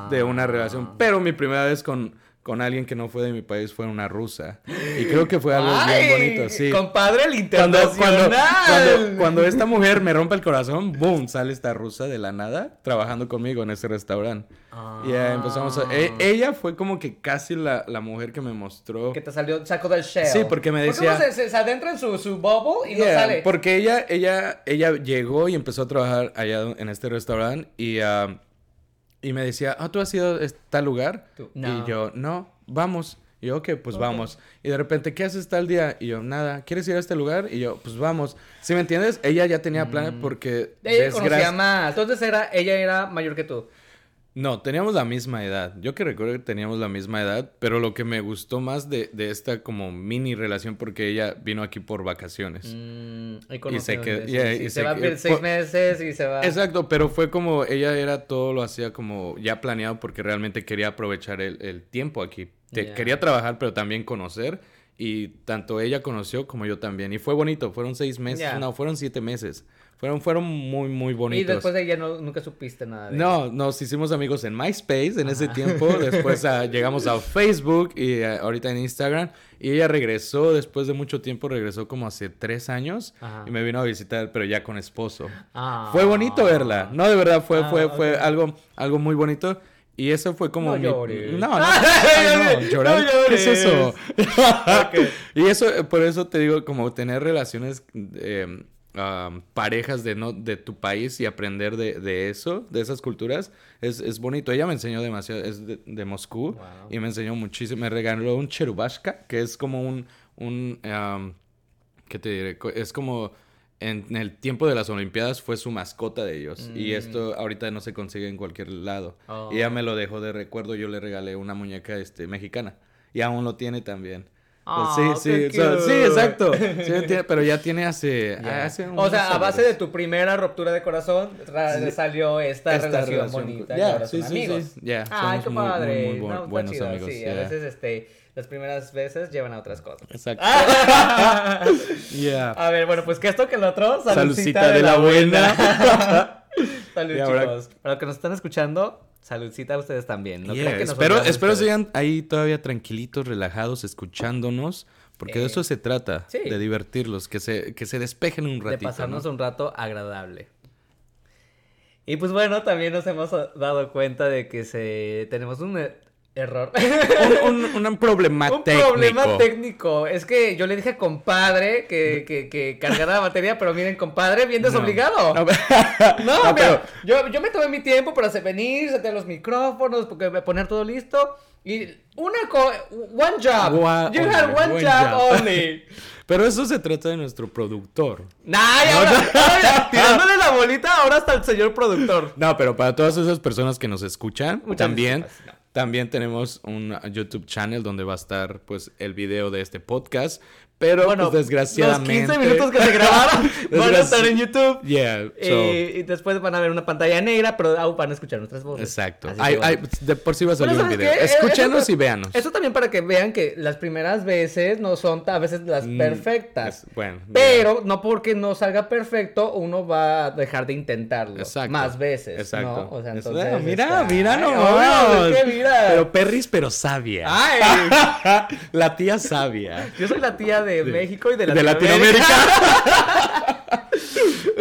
de una Ah. relación. Pero mi primera vez con, con alguien que no fue de mi país fue una rusa. Y creo que fue algo Ay, bien bonito, sí. Compadre, el Cuando, internacional. cuando, cuando, cuando esta mujer me rompe el corazón, boom, sale esta rusa de la nada trabajando conmigo en ese restaurante. Y ya empezamos a... e- ella fue como que casi la, la mujer que me mostró... Que te salió, sacó del shell. Sí, porque me decía- uno se, se- se adentra en su, su bubble y no Yeah, sale. Porque ella, ella, ella llegó y empezó a trabajar allá en este restaurante y, ah, y me decía, ah, ¿tú has ido a tal lugar? Tú, no. Y yo, no, vamos. Y yo, ok, pues vamos. Y de repente, ¿qué haces tal día? Y yo, nada, ¿quieres ir a este lugar? Y yo, pues vamos. ¿Sí me entiendes? Ella ya tenía planes porque... Mm. Ella desgra- conocía más. Entonces era, ella era mayor que tú. No, teníamos la misma edad. Yo que recuerdo que teníamos la misma edad, pero lo que me gustó más de, de esta como mini relación porque ella vino aquí por vacaciones. Mm, y, se quedó- sí, yeah, sí, y se se va vivir seis por- meses y se va. Exacto, pero fue como ella era todo lo hacía como ya planeado porque realmente quería aprovechar el, el tiempo aquí. Te-. Quería trabajar, pero también conocer. Y tanto ella conoció como yo también. Y fue bonito, fueron seis meses, no, fueron siete meses. Fueron, fueron muy, muy y bonitos. después de ella no, nunca supiste nada de No, nos hicimos amigos en MySpace en ese tiempo. Después ah, llegamos a Facebook y ah, ahorita en Instagram. Y ella regresó después de mucho tiempo, regresó como hace tres años Ajá. y me vino a visitar, pero ya con esposo. Ah. Fue bonito verla. No, de verdad, fue, Ah, fue, fue ok. algo, algo muy bonito. Y eso fue como No mi- llores. No, no, no, llorar. No ¿Qué es eso? y eso, por eso te digo, como tener relaciones, eh, um, parejas de, no, de tu país y aprender de, de eso, de esas culturas, es, es bonito. Ella me enseñó demasiado, es de, de Moscú, Wow. y me enseñó muchísimo. Me regaló un cherubashka, que es como un, un um, ¿qué te diré? Es como en el tiempo de las Olimpiadas fue su mascota de ellos. Y Mm. esto ahorita no se consigue en cualquier lado. Oh. Y ella me lo dejó de recuerdo. Yo le regalé una muñeca este, mexicana. Y aún lo tiene también. Ah, sí, sí, qué o sea, sí, exacto. Sí, me entiende, pero ya tiene hace, Ya. hace o sea, a base de tu primera ruptura de corazón ra- Sí. salió esta, Esta relación, relación. bonita. Ya, y ahora sí, sí, sí. Ya, Ay, qué muy, muy, padre. muy bu- No, buenos chido, amigos, Sí, a veces este, las primeras veces llevan a otras cosas. Exacto. Ah. Yeah. A ver, bueno, pues que esto que el otro. Saludcita, de la buena. Salud, Y ahora- chicos. Para los que nos están escuchando, saludcita a ustedes también. No Yeah, crean que nos espero, de espero sigan ahí todavía tranquilitos, relajados, escuchándonos, porque de Eh, eso se trata, sí. de divertirlos, que se, que se despejen un de ratito. pasarnos ¿no? un rato agradable. Y pues bueno, también nos hemos dado cuenta de que se tenemos un error. un, un, un problema un técnico. problema técnico. Es que yo le dije a compadre que, que, que cargara la batería, pero miren, compadre, bien desobligado. No, No, no, mira, pero yo, yo me tomé mi tiempo para hacer venir, setear los micrófonos, porque poner todo listo. Y una co one job. Gua- you had one one job, job. only. Pero eso se trata de nuestro productor. Nah, y ahora, ahora, tirándole la bolita ahora hasta el señor productor. No, pero para todas esas personas que nos escuchan, Muchas también, no. También tenemos un YouTube channel donde va a estar pues el video de este podcast. Pero Bueno, pues, desgraciadamente. Los 15 minutos que se grabaron van a estar en YouTube. Yeah, so- Eh, y después van a ver una pantalla negra, pero aún van a escuchar nuestras voces. Exacto. Ay, bueno. ay, de por sí va a salir un ¿sabes video. qué? Eh, Escúchanos eso- y véanos. Eso también para que vean que las primeras veces no son a veces las Mm, perfectas. es- bueno, Pero no porque no salga perfecto, uno va a dejar de intentarlo Exacto. más veces. Exacto. ¿no? O sea, Es- entonces, mira, mira ay, que mira. Pero perris, pero sabia. Ay, La tía sabia. yo soy la tía de México y de De Latinoamérica.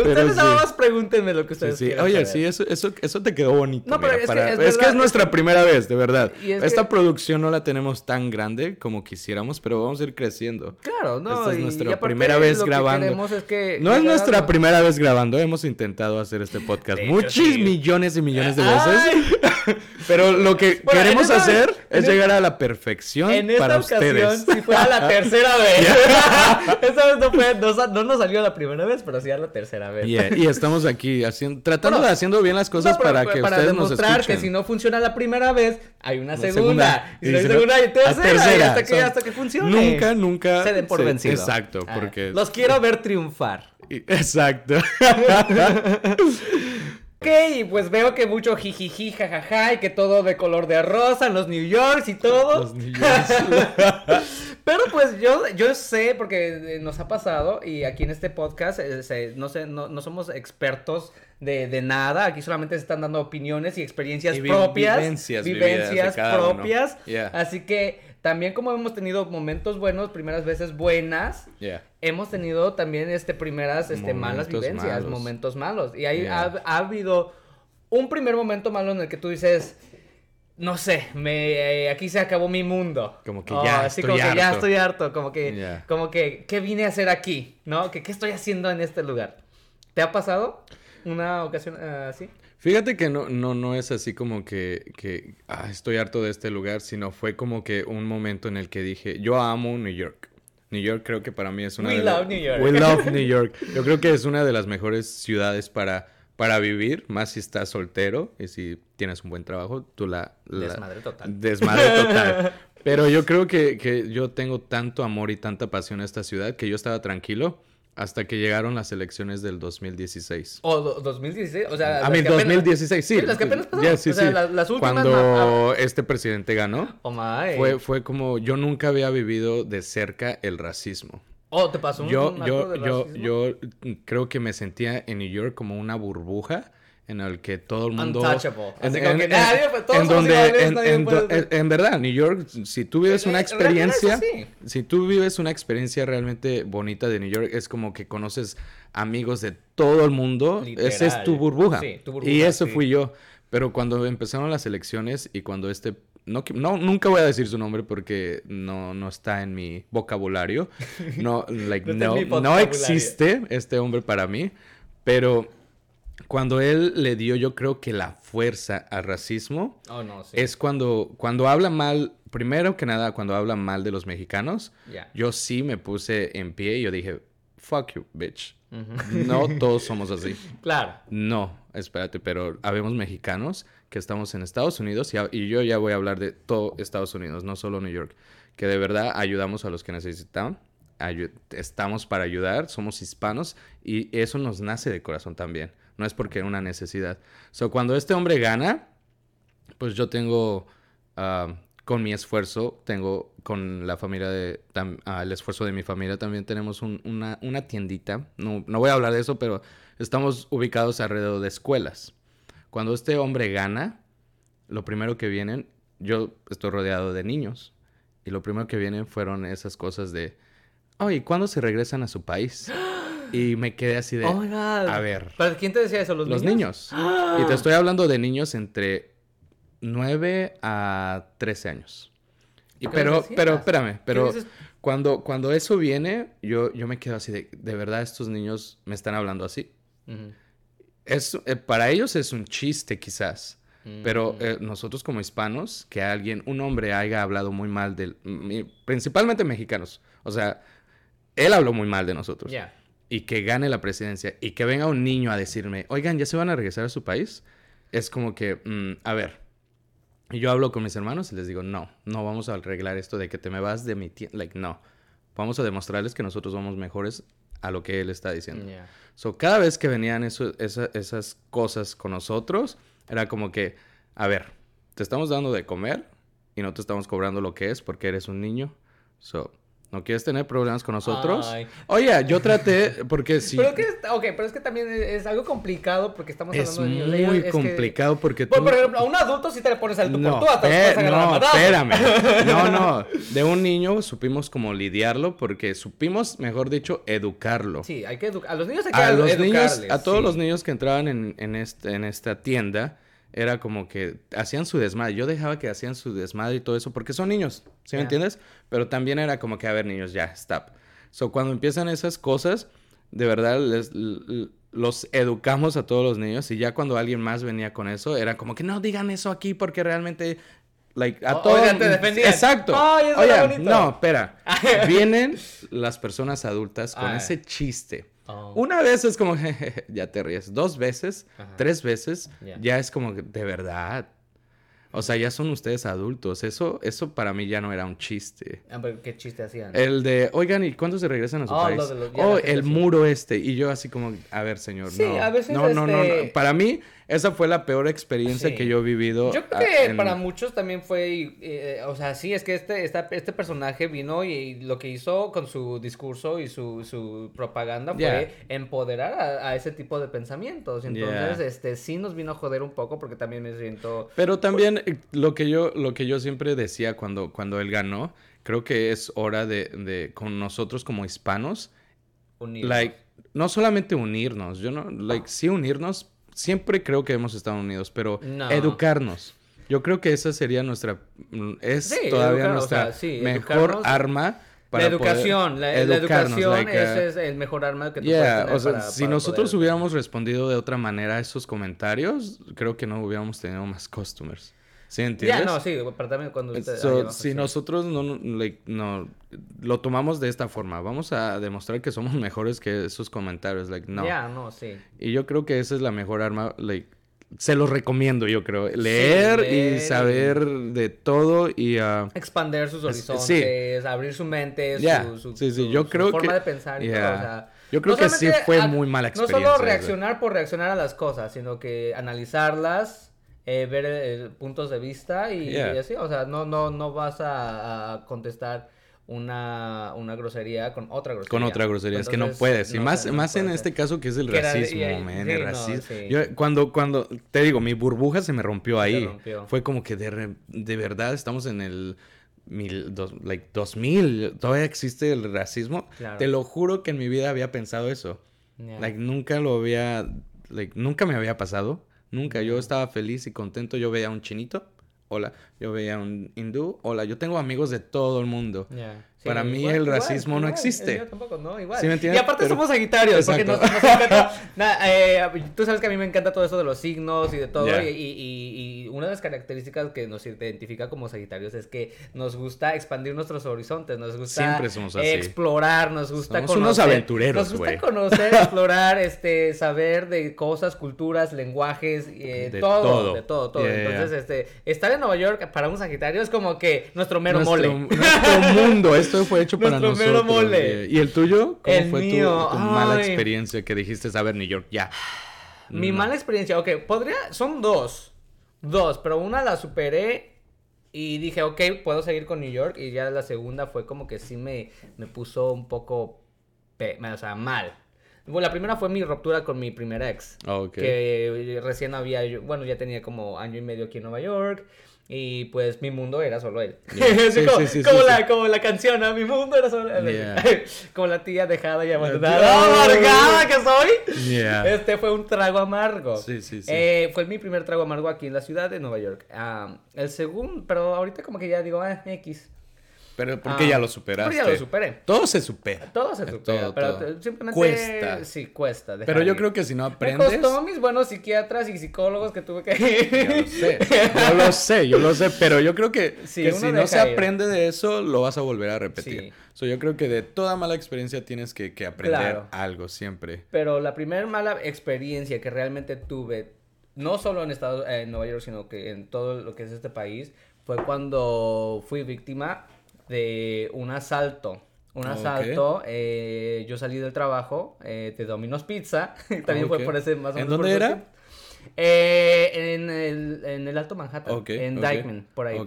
Ustedes nada más pregúntenme lo que ustedes quieran Oye, saber. sí, eso, eso, eso te quedó bonito. No, pero mira, es que es que nuestra primera vez, de verdad. Es Esta que- producción no la tenemos tan grande como quisiéramos, pero vamos a ir creciendo. Claro, no. Esta es nuestra y primera vez grabando. que No es nuestra primera vez grabando, hemos intentado hacer este podcast hecho, muchos sí. millones y millones de veces. Pero lo que Bueno, queremos esta- hacer es llegar a la perfección En esta para ocasión, ustedes. si fuera la tercera vez. Esta vez no, fue, no, no nos salió la primera vez, pero sí a la tercera Y estamos aquí haciendo, tratando Bueno, de haciendo bien las cosas No, pero para que para ustedes nos demostrar escuchen. que si no funciona la primera vez, hay una segunda. Y si no hay segunda, hay la tercera. y hasta que, So, hasta que funcione. Nunca, nunca. Se den por vencido. Exacto, Ah, porque. Los quiero ver triunfar. y- Exacto. Ok, pues veo que mucho jijiji, jajaja, y que todo de color de rosa en los New Yorks y todo. Los niños. Pero pues yo, yo sé, porque eh, nos ha pasado, y aquí en este podcast, eh, se- no, sé, no, no somos expertos de, de nada, aquí solamente se están dando opiniones y experiencias Y vi- propias, vivencias vivencias uno. propias, Yeah. así que también como hemos tenido momentos buenos, primeras veces buenas, Yeah. hemos tenido también este primeras este malas vivencias, malos. momentos malos. Y ahí Yeah. ha, ha habido un primer momento malo en el que tú dices, no sé, me eh, aquí se acabó mi mundo. Como que Oh, ya así estoy como que ya harto. estoy harto, como que Yeah. como que qué vine a hacer aquí, ¿no? Que qué estoy haciendo en este lugar. ¿Te ha pasado una ocasión así? Fíjate que no, no, no es así como que, que ah, estoy harto de este lugar, sino fue como que un momento en el que dije, yo amo New York. New York creo que para mí es una We de la- love New York. We love New York. Yo creo que es una de las mejores ciudades para, para vivir, más si estás soltero y si tienes un buen trabajo, tú la... la- Desmadre total. Desmadre total. Pero yo creo que, que yo tengo tanto amor y tanta pasión a esta ciudad que yo estaba tranquilo hasta que llegaron las elecciones del 2016. O do- 2016, o sea, A mí, que apenas- 2016, sí. las que apenas pasaron. Ya, sí, o sea, sí. las, las últimas Cuando este presidente ganó, Oh my. fue, fue como yo nunca había vivido de cerca el racismo. Oh, ¿te pasó un Yo, acto yo, de yo, racismo? yo creo que me sentía en New York como una burbuja en el que todo el mundo... Untouchable. En, en- donde, en, puede- verdad, New York, si tú vives una experiencia, si tú vives una experiencia realmente bonita de New York, es como que conoces amigos de todo el mundo. Esa es tu burbuja. Sí, tu burbuja, y eso sí. fui yo. Pero cuando empezaron las elecciones y cuando este... No, no, nunca voy a decir su nombre porque no, no está en mi vocabulario. No, like, No no, existe este hombre para mí. Pero cuando él le dio, yo creo que la fuerza al racismo Oh, no, sí. es cuando, cuando habla mal, primero que nada, cuando habla mal de los mexicanos, Ya. yo sí me puse en pie y yo dije, fuck you, bitch. Ujú. No todos somos así. Claro. No, espérate, pero habemos mexicanos que estamos en Estados Unidos y, y yo ya voy a hablar de todo Estados Unidos, no solo New York, que de verdad ayudamos a los que necesitan, estamos para ayudar, somos hispanos y eso nos nace de corazón también, no es porque una necesidad. So, cuando este hombre gana, pues yo tengo, ah, con mi esfuerzo, tengo con la familia de, tam- ah, el esfuerzo de mi familia también tenemos un- una, una tiendita, no, no voy a hablar de eso, pero estamos ubicados alrededor de escuelas. Cuando este hombre gana, lo primero que vienen, yo estoy rodeado de niños, y lo primero que vienen fueron esas cosas de, oh, ¿y cuándo se regresan a su país? Y me quedé así de, Oh my God. a ver, ¿Pero quién te decía eso? ¿Los, los niños? niños. Y te estoy hablando de niños entre 9 a 13 años. Y ¿Qué les pero, pero, espérame, pero cuando, cuando eso viene, yo, yo me quedo así de, de verdad estos niños me están hablando así. Es, eh, para ellos es un chiste quizás, pero Mm. eh, nosotros como hispanos, que alguien, un hombre haya hablado muy mal del, principalmente mexicanos, o sea, él habló muy mal de nosotros Ya. Y que gane la presidencia y que venga un niño a decirme, oigan, ¿ya se van a regresar a su país? Es como que, mm, a ver. Y yo hablo con mis hermanos y les digo, no, no vamos a arreglar esto de que te me vas de mi tienda. Like, no. vamos a demostrarles que nosotros somos mejores a lo que él está diciendo. Yeah. So, cada vez que venían eso- esa- esas cosas con nosotros, era como que, a ver, te estamos dando de comer y no te estamos cobrando lo que es porque eres un niño. So, ¿no quieres tener problemas con nosotros? Ay. Oye, yo traté, porque sí, Pero es que, ok, pero es que también es, es algo complicado porque estamos es hablando de niños. Muy es que- complicado porque tú... Bueno, por ejemplo, a un adulto sí te le pones al tú No, por tú, hasta pe- agarrar no, espérame. No, no. De un niño supimos cómo lidiarlo porque supimos, mejor dicho, educarlo. Sí, hay que educar. A los niños hay que a los niños, a todos sí. los niños que entraban en, en, este, en esta tienda, era como que hacían su desmadre. Yo dejaba que hacían su desmadre y todo eso porque son niños, ¿sí me entiendes? Pero también era como que, a ver, niños, ya, stop. So, cuando empiezan esas cosas, de verdad, les, los educamos a todos los niños y ya cuando alguien más venía con eso, era como que no digan eso aquí porque realmente... Like, a O- todos... oigan, te defendían. Exacto. Ay, bonito. no, espera. Vienen las personas adultas con Ay. ese chiste. Oh. Una vez es como, ya te ríes. Dos veces, Ajá. tres veces, Ya. ya es como, de verdad. O sea, ya son ustedes adultos. Eso, eso para mí ya no era un chiste. Ah, pero ¿Qué chiste hacían? El de, oigan, ¿y cuándo se regresan a su Oh, país? lo oh, el muro este. Y yo así como, a ver, señor, Sí, no. a veces, no, no, no, este- no. Para mí, esa fue la peor experiencia Sí. que yo he vivido. Yo creo que en- para muchos también fue, eh, o sea, sí, es que este, esta- este personaje vino y, lo que hizo con su discurso y su, su propaganda fue Yeah. empoderar a, a ese tipo de pensamientos. Entonces, Yeah. este, sí nos vino a joder un poco porque también me siento... Pero también eh, lo que yo, lo que yo siempre decía cuando, cuando él ganó, creo que es hora de, de con nosotros como hispanos, unidos. like, no solamente unirnos, yo no, like, sí unirnos, siempre creo que hemos estado unidos, pero No. educarnos. Yo creo que esa sería nuestra, mm, es Sí, todavía educar, o nuestra sea, sí, mejor arma la para poder educación, la, la educación like, uh, es el mejor arma que tú Yeah, puedes tener o sea, para- si para nosotros poder- hubiéramos respondido de otra manera a esos comentarios, creo que no hubiéramos tenido más customers. ¿Sí entiendes? Ya, no, sí, pero también cuando usted... So, ahí abajo, si sí. nosotros no, no, like, no lo tomamos de esta forma, vamos a demostrar que somos mejores que esos comentarios, like, no. Ya, no, sí. Y yo creo que esa es la mejor arma, like, se los recomiendo, yo creo. Leer, leer y y- saber de todo y ah, expander sus Es- horizontes, abrir su mente, Ya, su, su- sí, sí, su- yo su creo forma que- de pensar y todo, o sea, Yo creo no que sí fue a- muy mala No experiencia. solo reaccionar por reaccionar a las cosas, sino que analizarlas, eh, ver eh, puntos de vista y, Yeah. y así, o sea, no, no, no vas a, a contestar una, una grosería con otra grosería. Con otra grosería, es que no puedes. Y no más, no más en este caso que es el Que era de- racismo, y man, sí, el no, racismo. sí. Yo, cuando, cuando, te digo, mi burbuja se me rompió ahí. rompió. Fue como que de, re- de verdad estamos en el mil, dos, like, 2000, todavía existe el racismo. Claro. Te lo juro que en mi vida había pensado eso. Yeah. Like, nunca lo había, like, nunca me había pasado. Nunca. Yo estaba feliz y contento. Yo veía a un chinito. Hola. Yo veía a un hindú. Hola. Yo tengo amigos de todo el mundo. Para mí el racismo no existe. Yo tampoco, no, igual. ¿Sí me entiendes? Y aparte Pero- somos sagitarios, porque nos, encanta... eh, tú sabes que a mí me encanta todo eso de los signos y de todo. Y, y- y- y una de las características que nos identifica como sagitarios es que nos gusta expandir nuestros horizontes, nos gusta Siempre somos así. explorar, nos gusta Somos conocer. unos aventureros, Nos gusta conocer, explorar, este, saber de cosas, culturas, lenguajes, eh, De todo, todo. de todo, todo. Yeah, Entonces, yeah. este, estar en Nueva York para un sagitario es como que nuestro mero nuestro, mole. nuestro mundo. Esto fue hecho para Nuestro mero nosotros. mole. ¿Y el tuyo? ¿Cómo El fue tu- mío, tu, mala experiencia que dijiste, a ver, New York, ya? Mi No. mala experiencia, ok, podría, son dos, dos, pero una la superé y dije, ok, puedo seguir con New York y ya la segunda fue como que sí me, me puso un poco, pe- o sea, mal. Bueno, la primera fue mi ruptura con mi primer ex, que recién había, bueno, ya tenía como año y medio aquí en Nueva York. Y pues mi mundo era solo él. Yeah. Así Sí, como, sí, sí, como sí, la, sí. como la canción, ¿no? Mi mundo era solo él. Yeah. como la tía dejada y abandonada. ¡Amargada que soy! Yeah. Este fue un trago amargo. Sí, sí, sí. Eh, fue mi primer trago amargo aquí en la ciudad de Nueva York. Ah, el segundo, pero ahorita como que ya digo, ah, X. Pero porque Ah, ya lo superaste. pero ya lo superé. Todo se supera. Todo se supera, todo, pero todo. simplemente... Cuesta. Sí, cuesta. Pero yo ir. creo que si no Me aprendes... costó mis buenos psiquiatras y psicólogos que tuve que... Yo lo sé, yo lo sé, yo lo sé, pero yo creo que, Sí, que si no se ir. aprende de eso, lo vas a volver a repetir. Sí. So, yo creo que de toda mala experiencia tienes que, que aprender Claro. algo siempre. Pero la primera mala experiencia que realmente tuve, no solo en Estados en Nueva York, sino que en todo lo que es este país, fue cuando fui víctima de un asalto. un asalto. eh, yo salí del trabajo eh, de Domino's Pizza. También fue por ese más o ¿En menos por dónde era? Eh, en, el, en el Alto Manhattan, en ok. Dykeman, por ahí.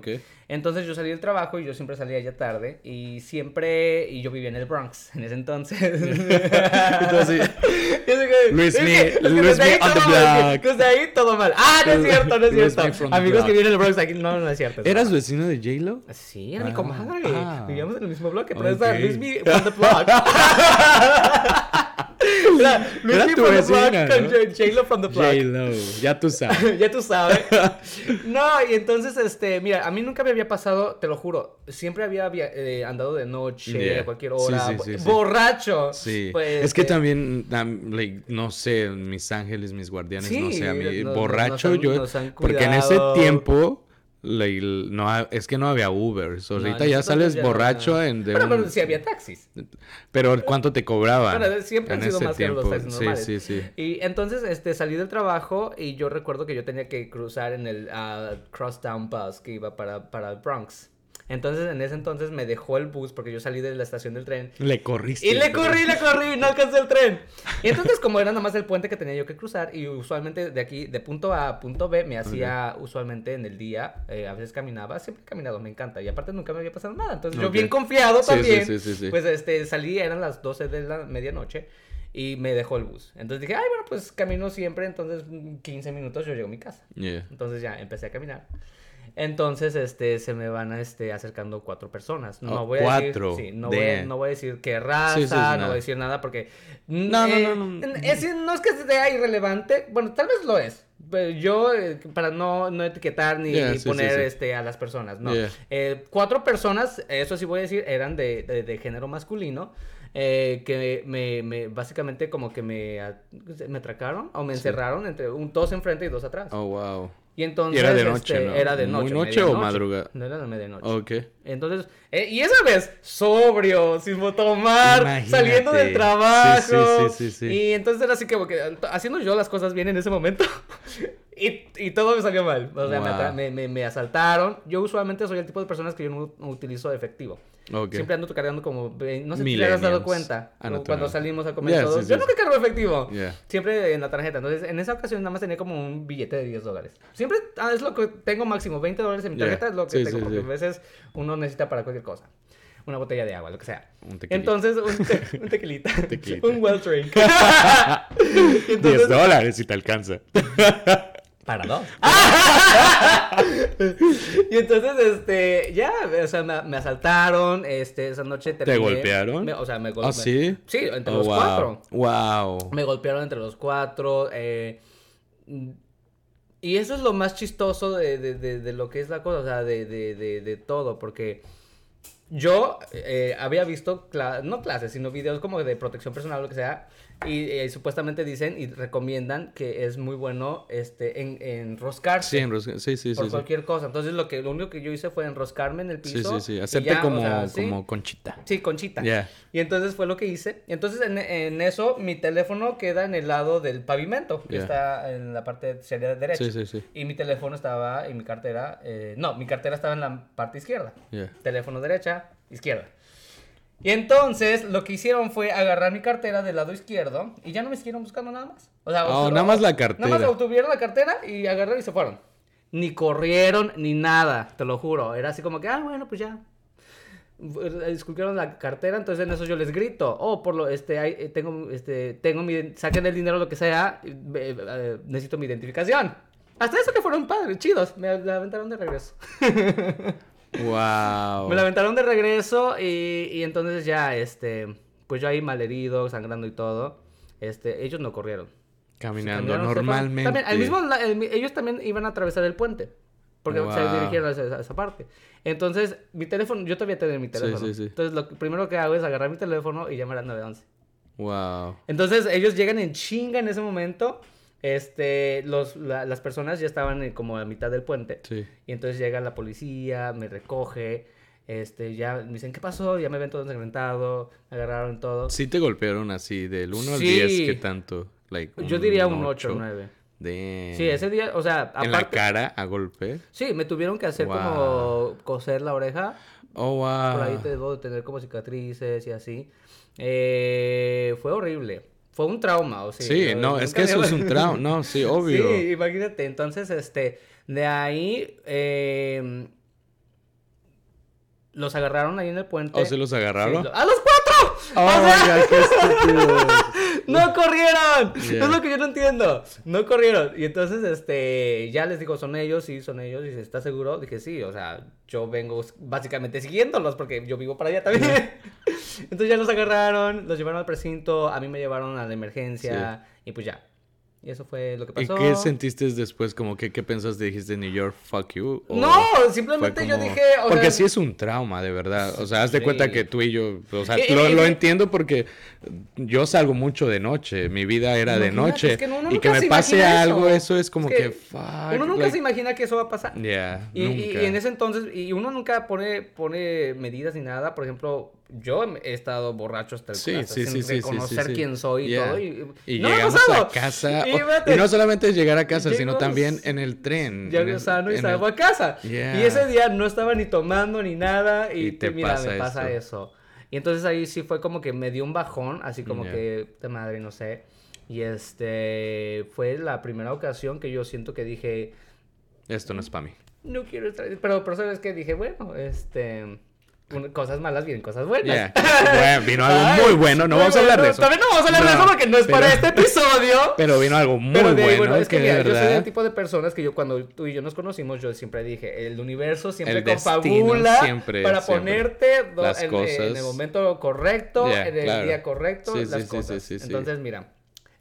Entonces yo salí del trabajo y yo siempre salía ya tarde y siempre, y yo vivía en el Bronx en ese entonces. Entonces, Luis es Me- es Luis Me on the block. Desde ahí todo mal. Ah, no es cierto, no es cierto. Amigos que viven en el Bronx aquí, no, no es cierto. ¿Eras vecino de J-Lo? Sí, era mi Ah, comadre. ah. Vivíamos en el mismo bloque, pero Ok. Luis Me from the block. Era tu from the block from the block. J-Lo, ya tú sabes. ya tú sabes. No, y entonces, este, mira, a mí nunca me había pasado, te lo juro, siempre había, había, eh, andado de noche, Yeah. a cualquier hora, sí, bo- sí, sí. borracho. Sí, Pues, es que eh, también, um, like, no sé, mis ángeles, mis guardianes, no sé, a mí, nos- borracho nos han- yo, porque en ese tiempo, like, no, es que no había Uber, so, no, ahorita ya sales ya- borracho en de un- pero sí había taxis. pero ¿cuánto te cobraban? Bueno, siempre han sido más caros los taxis Sí, normales. sí, sí. Y entonces, este, salí del trabajo y yo recuerdo que yo tenía que cruzar en el ah, Crosstown Bus que iba para, para el Bronx. Entonces, en ese entonces me dejó el bus porque yo salí de la estación del tren Le corriste. Y le corrí, le corrí, no alcancé el tren. Y entonces, como era nada más el puente que tenía yo que cruzar, y usualmente de aquí, de punto A a punto B, me hacía usualmente en el día, eh, a veces caminaba, siempre he caminado, me encanta. Y aparte nunca me había pasado nada. Entonces, yo Ok. bien confiado también, sí, sí, sí, sí. pues este, salí, eran las 12 de la medianoche. Y me dejó el bus. Entonces dije, ay, bueno, pues camino siempre. Entonces, 15 minutos yo llego a mi casa. Yeah. Entonces ya empecé a caminar. Entonces, este, se me van este, acercando cuatro personas. No Oh, voy a cuatro. decir, sí, no, voy, no voy a decir qué raza, Sí, sí, sí, no voy a decir nada porque... No, no, eh, no, no. Es, no es que sea irrelevante, bueno, tal vez lo es. pero Yo, eh, para no, no etiquetar ni, Yeah, poner. Este, a las personas, no. Yeah. Eh, cuatro personas, eso sí voy a decir, eran de, de, de género masculino. eh, que me, me, básicamente como que me, me atracaron o me Sí. encerraron entre un, dos enfrente y dos atrás. Oh, wow. Y entonces. Y era de noche, este, ¿no? Era de ¿Muy noche. noche o madrugada? No era de medianoche. Ok. Entonces, eh, y esa vez, sobrio, sin tomar, Imagínate. saliendo del trabajo. Sí, sí, sí. Y entonces era así que haciendo yo las cosas bien en ese momento. y, y todo me salió mal. O sea, me, Wow. me, me- me asaltaron. Yo usualmente soy el tipo de personas que yo no, no utilizo efectivo. Ok. Siempre ando cargando como. No sé si te has dado cuenta. Ah, no, o tú cuando salimos a comer Yeah, todos. sí, yo sí, nunca cargo efectivo. Yeah. Siempre en la tarjeta. Entonces, en esa ocasión nada más tenía como un billete de 10 dólares. Siempre ah, es lo que tengo máximo. 20 dólares en mi Yeah. tarjeta es lo que Sí, tengo. porque a veces uno necesita para cualquier cosa. Una botella de agua, lo que sea. Un tequilita. Entonces, un, te- un tequilita. Tequilita. un well drink. 10 dólares si te alcanza. Para dos. y entonces, este, ya, o sea, me, me asaltaron, este, esa noche ¿Te terminé- golpearon? me- o sea, me ¿Ah, golpearon. sí? Sí, entre Oh, los wow. cuatro. Wow. Me golpearon entre los cuatro. eh, y eso es lo más chistoso de, de- de- de lo que es la cosa, o sea, de, de- de- de todo, porque yo eh, había visto, no clases, sino videos como de protección personal o lo que sea, y eh, supuestamente dicen y recomiendan que es muy bueno este, en, enroscarse. Sí, enrosca- sí, sí, por sí. sí. cualquier cosa. Entonces lo que lo único que yo hice fue enroscarme en el Sí, piso. sí, sí. y Hacerte ya, o como, sea, ¿sí? como conchita. Sí, conchita. Yeah. Y entonces fue lo que hice. Entonces en, en eso mi teléfono queda en el lado del pavimento, que Yeah. está en la parte sería derecha. Sí, sí, sí. Y mi teléfono estaba y mi cartera, eh, no, mi cartera estaba en la parte izquierda. Yeah. Teléfono derecha, izquierda. Y entonces lo que hicieron fue agarrar mi cartera del lado izquierdo y ya no me siguieron buscando nada más. O sea, Oh, nada más la Nada más cartera. obtuvieron la cartera y agarraron y se fueron. Ni corrieron ni nada, te lo juro. Era así como que, ah, bueno, pues ya. Esculpieron la cartera, entonces en eso yo les grito, oh, por lo, este, hay- eh, tengo, este, tengo mi, saquen el dinero, lo que sea, eh, eh, eh, necesito mi identificación. Hasta eso que fueron padres, chidos, me la aventaron de regreso. Wow. Me la aventaron de regreso y, y entonces ya, este, pues yo ahí malherido, sangrando y todo, este, ellos no corrieron. Caminando Caminaron, se normalmente. También, al mismo, el ellos también iban a atravesar el puente. Porque se Wow. dirigieron a esa, a esa parte. Entonces, mi teléfono, yo todavía tengo mi teléfono. sí, sí. Entonces, lo primero que hago es agarrar mi teléfono y llamar al 911. Wow. Entonces, ellos llegan en chinga en ese momento. Este, los, la- las personas ya estaban eh, como a mitad del puente. Sí. Y entonces llega la policía, me recoge. Este, ya me dicen, ¿qué pasó? Ya me ven todo ensangrentado, me agarraron todo. Sí te golpearon así, del 1 al Sí. 10, ¿qué tanto? Like, Yo diría un 8 o 9. Damn. Sí, ese día, o sea, ¿En la aparte... cara a golpe? Sí, me tuvieron que hacer Wow. como coser la oreja. Oh, wow. Por ahí te debo de tener como cicatrices y así. Eh, fue horrible. Fue un trauma, o sea. Sí, no, es que eso es un trauma. No, sí, obvio. Sí, imagínate. Entonces, este, de ahí, eh, los agarraron ahí en el puente. ¿O se los agarraron? Sí, lo- ¡A los cuatro! Oh, O sea, God, qué estúpido. ¡No corrieron! Yeah. Es lo que yo no entiendo. No corrieron. Y entonces, este, ya les digo, son ellos, sí, son ellos. Y dice, ¿estás seguro? Dije, sí, o sea, yo vengo básicamente siguiéndolos porque yo vivo para allá también. entonces ya los agarraron, los llevaron al precinto, a mí me llevaron a la emergencia y pues ya. Y eso fue lo que ¿Y pasó. qué sentiste después? Como que, ¿qué pensaste? ¿Dijiste New York, fuck you? ¿O No, simplemente yo dije, o Porque sea, sí es un trauma, de verdad. O sea, haz de Sí. cuenta que tú y yo... O sea, Y- lo, y- lo y- entiendo porque yo salgo mucho de noche. Mi vida era de noche. es que uno y que me se pase algo, eso. eso es como Es que que... fuck, Uno nunca like- se imagina que eso va a pasar. Yeah, Y, y- nunca. y en ese entonces, y uno nunca pone, pone medidas ni nada. Por ejemplo, yo he estado borracho hasta el Sí, hasta sí, sin reconocer quién soy y Yeah. todo. Y, Y no llegamos a casa. Y oh, y no solamente llegar a casa, sino también en el tren. El- sano y salgo el- a casa. Yeah. Y ese día no estaba ni tomando ni nada. Y, Y te mira, pasa me pasa eso. eso. Y entonces ahí sí fue como que me dio un bajón, así como Yeah. que de madre, no sé. Y este fue la primera ocasión que yo siento que dije, Esto no es para mí. no quiero estar. Pero, pero sabes que dije, bueno, este. Cosas malas vienen cosas buenas. Yeah. Bueno, vino algo Ay, muy bueno. No muy vamos a hablar de eso. También no vamos a hablar de eso porque no es para pero- este episodio. Pero vino algo muy Pero de- bueno. es que, que de mira, yo soy verdad. el tipo de personas que yo cuando tú y yo nos conocimos, yo siempre dije, el universo siempre El confabula siempre, para siempre. ponerte do- Las en, cosas. en el momento correcto, Yeah, en el claro. día correcto, Sí, las sí, cosas. sí. Entonces, mira,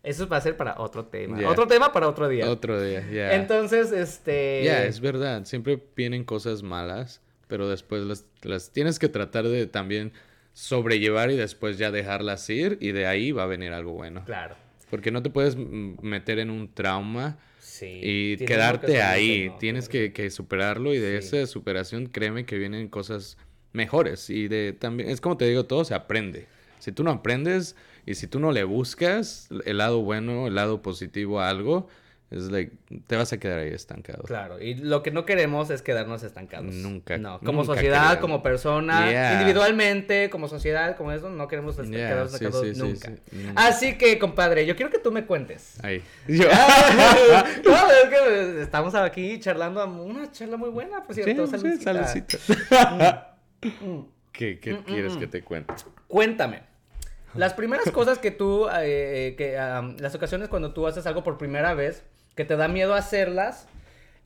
eso va a ser para otro tema. Yeah. Otro tema para otro día. Otro día, ya. Entonces, este... Ya, es verdad. Siempre vienen cosas malas, pero después las, las tienes que tratar de también sobrellevar y después ya dejarlas ir y de ahí va a venir algo bueno. Claro. Porque no te puedes meter en un trauma Sí. y tienes quedarte que ahí. no, tienes que, que superarlo y de Sí. esa superación créeme que vienen cosas mejores y de también es como te digo todo se aprende. Si tú no aprendes y si tú no le buscas el lado bueno, el lado positivo a algo, es like te vas a quedar ahí estancado. Claro, y lo que no queremos es quedarnos estancados. Nunca, No, como nunca sociedad, como persona, Yeah. individualmente, como sociedad, como eso, no queremos Yeah, quedarnos estancados sí, sí, nunca. sí, nunca. Así que, compadre, yo quiero que tú me cuentes. Ahí. Yo- no, es que estamos aquí charlando, una charla muy buena, por cierto. Sí, sí, saludcita. salecita. Mm. ¿Qué, qué Mm, mm, quieres mm. que te cuente? Cuéntame. Las primeras cosas que tú, eh, que, am, las ocasiones cuando tú haces algo por primera vez, que te da miedo hacerlas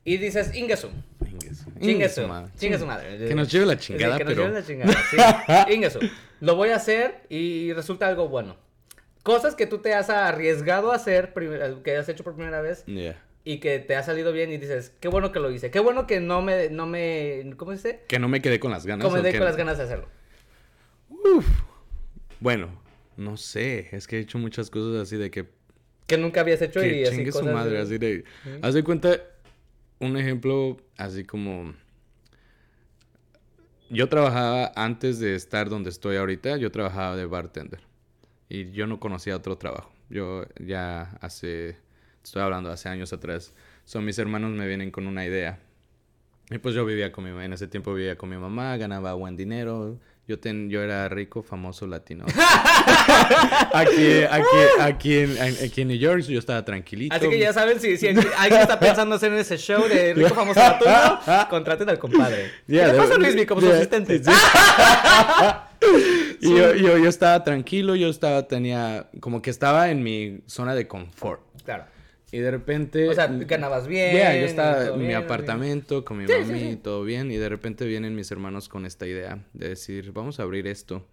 y dices, Ingesu, Ingesu. Chingue Ingesu, su, madre. Que nos lleve la Sí, chingada, que nos pero... lleve la chingada, sí. Chingue su. Lo voy a hacer y resulta algo bueno. Cosas que tú te has arriesgado a hacer, prim- que has hecho por primera vez Yeah. y que te ha salido bien y dices, qué bueno que lo hice, qué bueno que no me, no me, ¿cómo se dice? Que no me quedé con las ganas. Como me o dé que- con las ganas de hacerlo. Bueno, no sé. Es que he hecho muchas cosas así de que... Que nunca habías hecho Que y así chingue su cosas madre. de- Así de... Haz de cuenta... Un ejemplo así como... Yo trabajaba antes de estar donde estoy ahorita. Yo trabajaba de bartender. Y yo no conocía otro trabajo. Yo ya hace... Estoy hablando hace años atrás. Son mis hermanos me vienen con una idea. Y pues yo vivía con mi mamá. En ese tiempo vivía con mi mamá. Ganaba buen dinero. Yo, ten, yo era rico, famoso latino. aquí, aquí, aquí, en, aquí en New York yo estaba tranquilito. Así que ya saben, si, si alguien está pensando hacer ese show de Rico Famoso Latino, contraten al compadre. Yeah, ¿Qué le pasa a Luismi como su yeah, asistente? sí. Y yo, yo, yo estaba tranquilo, yo estaba, tenía, como que estaba en mi zona de confort. Claro. Y de repente... O sea, ganabas bien. Yeah, yo estaba en mi bien, apartamento con mi Sí, mami sí, todo bien. Y de repente vienen mis hermanos con esta idea de decir, vamos a abrir esto.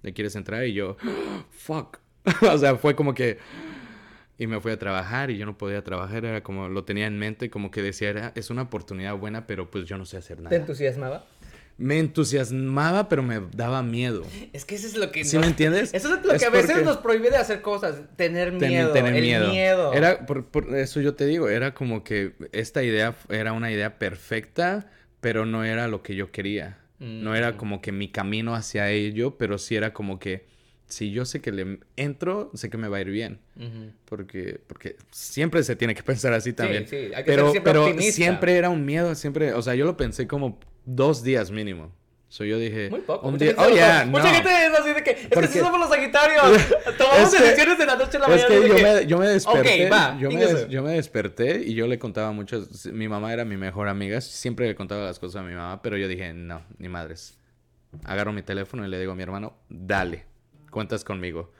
¿Le quieres entrar? Y yo, fuck. o sea, fue como que... Y me fui a trabajar y yo no podía trabajar. Era como, lo tenía en mente, como que decía, era, es una oportunidad buena, pero pues yo no sé hacer ¿Te nada. entusiasmaba? Me entusiasmaba, pero me daba miedo. Es que eso es lo que ¿Sí nos- me entiendes? Eso es lo Es que a veces nos prohíbe de hacer cosas, tener Ten- miedo, tener el miedo. miedo. Era, por, por eso yo te digo, era como que esta idea era una idea perfecta, pero no era lo que yo quería. No era Mm. como que mi camino hacia ello, pero sí era como que si yo sé que le entro, sé que me va a ir bien. Porque, porque siempre se tiene que pensar así también. sí, hay que ser pero siempre pero optimista. siempre era un miedo, siempre, o sea, yo lo pensé como dos días mínimo. So yo dije, Muy poco. un mucha día, oh, yeah, Mucha no. gente es así de que, es que Porque- sí somos los Sagitarios. Tomamos Es que- decisiones de la noche a la Es mañana. que de yo me, yo me desperté, Ok, va, yo, me dígase. des- yo me desperté y yo le contaba muchas, mi mamá era mi mejor amiga, siempre le contaba las cosas a mi mamá, pero yo dije, no, ni madres. Agarro mi teléfono y le digo a mi hermano, dale, cuentas conmigo.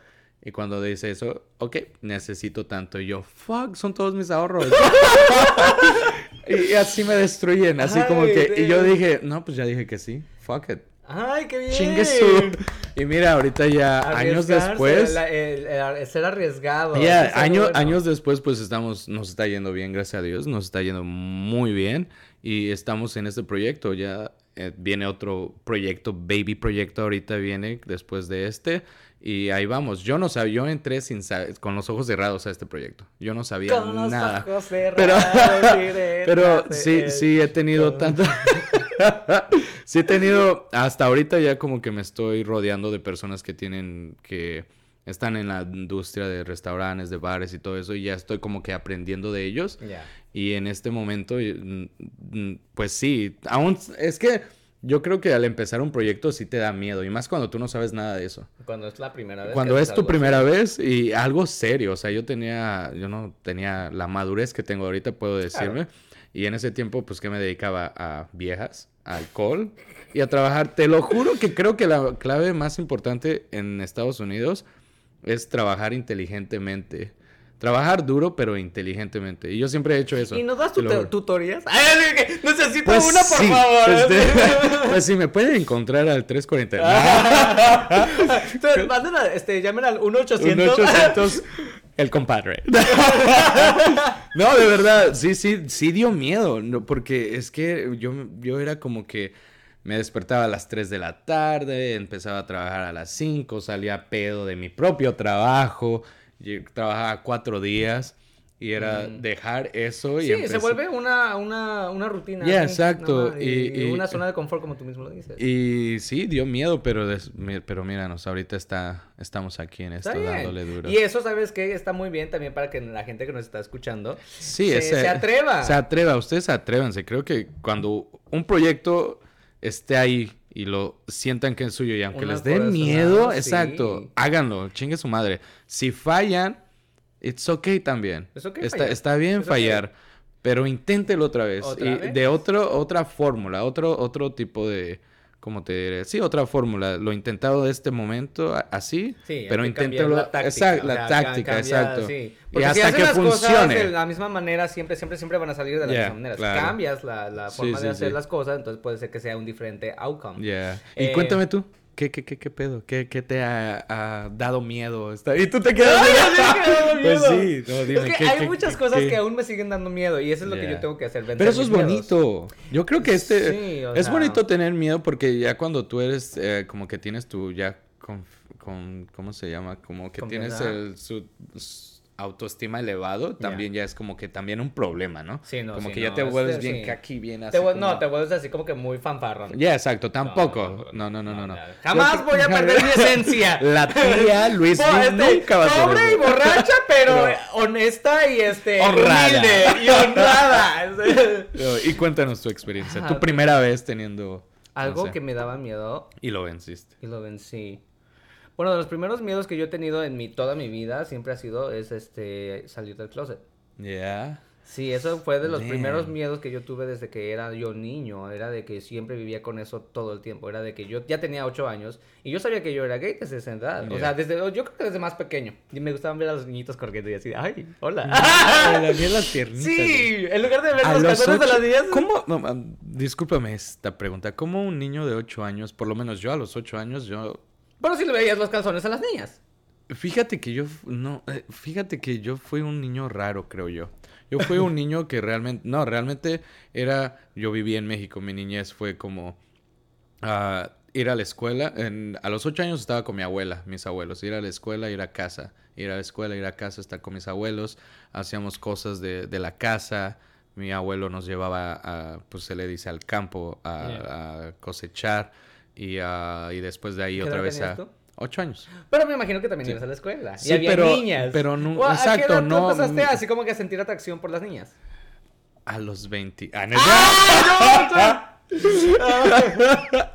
Y cuando dice eso, ok, necesito tanto. Y yo, fuck, son todos mis ahorros. y, así me destruyen, así como Ay, que... Y yo dije, no, pues ya dije que sí, fuck it. Ay, qué bien. Chingue su. Y mira, ahorita ya, años después... la- el- el- ser arriesgado. Ya, es año- bueno. años después, pues estamos, nos está yendo bien, gracias a Dios, nos está yendo muy bien y estamos en este proyecto. Ya eh, viene otro proyecto, baby proyecto, ahorita viene después de este y ahí vamos. Yo no sabía, yo entré sin con los ojos cerrados a este proyecto. Yo no sabía Con los nada. ojos Pero, cerrados, pero de sí, sí he tenido tanto. sí he tenido, hasta ahorita ya como que me estoy rodeando de personas que tienen, que están en la industria de restaurantes, de bares y todo eso, y ya estoy como que aprendiendo de ellos. Ya. Y en este momento, mm, mm, pues sí, aún es que yo creo que al empezar un proyecto sí te da miedo, y más cuando tú no sabes nada de eso. Cuando es la primera vez. Cuando es tu primera vez y algo serio, o sea, yo tenía, yo no tenía la madurez que tengo ahorita, puedo decirme, y en ese tiempo, pues, que me dedicaba a viejas, a alcohol y a trabajar. Te lo juro que creo que la clave más importante en Estados Unidos es trabajar inteligentemente. Trabajar duro, pero inteligentemente. Y yo siempre he hecho eso. ¿Y nos das tu tutorías? Ay, necesito Pues una, por sí, favor. este, pues sí, me pueden encontrar al 340. Entonces, manden a- este, llamen al 1-800. 1800 el compadre. no, de verdad, sí, sí, sí dio miedo, no, porque es que yo, yo era como que me despertaba a las 3 de la tarde, empezaba a trabajar a las 5, salía pedo de mi propio trabajo, trabajaba cuatro días y era Mm. dejar eso y Sí, se vuelve una, una, una rutina. Ya, exacto, y- Y, y- una zona de confort, como tú mismo lo dices. Y sí, dio miedo, pero, des- pero míranos, ahorita está, estamos aquí en esto dándole duro. Y eso, ¿sabes qué? Está muy bien también para que la gente que nos está escuchando Sí, se, ese- se atreva. Se atreva, ustedes atrévanse. Creo que cuando un proyecto esté ahí y lo sientan que es suyo y aunque Una les corazonada, miedo, sí. exacto, háganlo, chingue su madre. Si fallan, it's okay también. Está, está bien fallar, pero inténtelo otra vez. ¿Otra y vez? de otro, otra fórmula, otro, otro tipo de... ¿Cómo te diré? Sí, otra fórmula. Lo intentado de este momento así, Sí, pero inténtalo. la táctica. Exacto, o la sea, ca- táctica, cambia, exacto. sí. Y si hasta haces que las cosas funcione. de la misma manera, siempre, siempre, siempre van a salir de la Yeah, misma manera. claro. Si cambias la, la forma sí, de hacer las cosas, entonces puede ser que sea un diferente outcome. Ya. Y Eh, cuéntame tú, ¿qué, qué, qué, qué pedo? ¿Qué, qué te ha, ha dado miedo? Y tú te quedas... Ay, me Pues miedo. sí, no, dime, es que ¿qué- hay muchas cosas que aún me siguen dando miedo y eso es lo que yo tengo que hacer. Pero eso es miedos. bonito. Yo creo que este... Sí, es sea- bonito tener miedo porque ya cuando tú eres eh, como que tienes tu ya con, con- ¿Cómo se llama? Como que tienes el... Su, su autoestima elevado, también ya es como que también un problema, ¿no? Sí, no, Como sí, que ya te es- vuelves sí. bien caqui, bien así Te vuel- como- No, te vuelves así como que muy fanfarrón. Ya, exacto, tampoco. No, no, no, no, no. Jamás Yo- voy a perder mi esencia. La tía Luis este, nunca va a ser Pobre y borracha, pero, honesta y este Honrada. humilde y honrada. Y cuéntanos tu experiencia, Ajá. tu primera vez teniendo... Algo no sé, que me daba miedo Y lo venciste. y lo vencí. Bueno, de los primeros miedos que yo he tenido en mi toda mi vida siempre ha sido es este salir del closet. Ya. Sí, eso fue de los primeros miedos que yo tuve desde que era yo niño. Era de que siempre vivía con eso todo el tiempo. Era de que yo ya tenía ocho años y yo sabía que yo era gay desde esa edad. O Yeah. sea, desde, yo creo que desde más pequeño. Y me gustaban ver a los niñitos corriendo y así, ay, hola. en las piernitas. sí, en lugar de ver A los los de ocho- las niñas. ¿Cómo? no, discúlpame esta pregunta. ¿Cómo un niño de 8 años, por lo menos yo a los 8 años, yo... Pero si le veías los calzones a las niñas. Fíjate que yo... No, eh, fíjate que yo fui un niño raro, creo yo. Yo fui un niño que realmente... No, realmente era... Yo viví en México, mi niñez fue como... ah, ir a la escuela. En- a los 8 años estaba con mi abuela, mis abuelos. Ir a la escuela, ir a casa. Ir a la escuela, ir a casa, estar con mis abuelos. Hacíamos cosas de, de la casa. Mi abuelo nos llevaba a, pues se le dice, al campo a, Yeah. a cosechar. Y, ah, y después de ahí ¿Qué otra edad vez a... tú? Ocho años. Pero me imagino que también Sí. ibas a la escuela. Sí, y había pero- niñas. pero no- ¿O a qué exacto, edad no- empezaste así como que a sentir atracción por las niñas? A los 20... Ah, no, ya.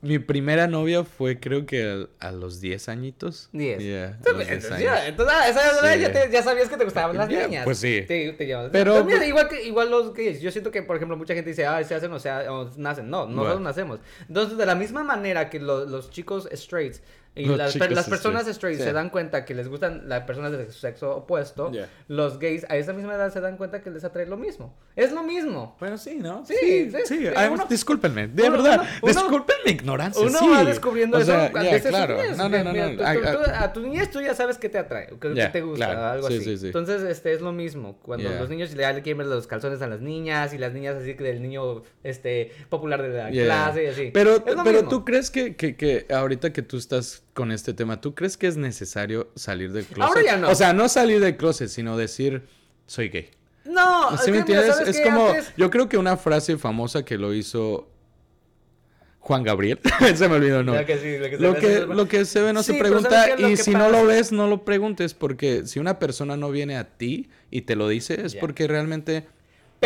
Mi primera novia fue creo que a, a los 10 añitos. Diez. Yeah, a los Entonces, 10 ya, entonces, ah, esa Sí. ya, te- ya sabías que te gustaban las Ya, niñas. pues sí. Te, te Pero- Pues mira, igual, que, igual los gays. Yo siento que, por ejemplo, mucha gente dice, ah, se hacen o, sea, o nacen. No, nosotros Bueno. nacemos. Entonces, de la misma manera que lo- los chicos straights y las, chicos las personas straight, straight sí. se dan cuenta que les gustan las personas de su sexo opuesto, Yeah. los gays a esa misma edad se dan cuenta que les atrae lo mismo. Es lo mismo. Bueno, sí, ¿no? Sí, sí. sí, sí. sí, Ay, uno- discúlpenme, de uno- verdad. uno- uno- disculpen mi ignorancia. Uno sí. va descubriendo O eso sea, veces claro. niñez. No, no, no. Mira, no. tú- Ay, tú- ay, tú- a tu niñez tú ya sabes qué te atrae, qué Ya, te gusta, claro. algo Sí, así. sí, sí. Entonces, este es lo mismo. Cuando Yeah. los niños le quieren ver los calzones a las niñas y las niñas así que del niño este popular de la Yeah. clase y así. Pero, tú crees que, que, que ahorita que tú estás con este tema, ¿tú crees que es necesario salir del closet? Ahora ya no. O sea, no salir del closet, sino decir, soy gay. No, ¿Sí es me entiendes? ¿sabes Es como, Antes- yo creo que una frase famosa que lo hizo Juan Gabriel, se me olvidó, no. Ya que sí, lo que se Lo ve, que, se ve. lo que se ve no Sí, se pregunta y si no lo ves no lo preguntes porque si una persona no viene a ti y te lo dice es porque realmente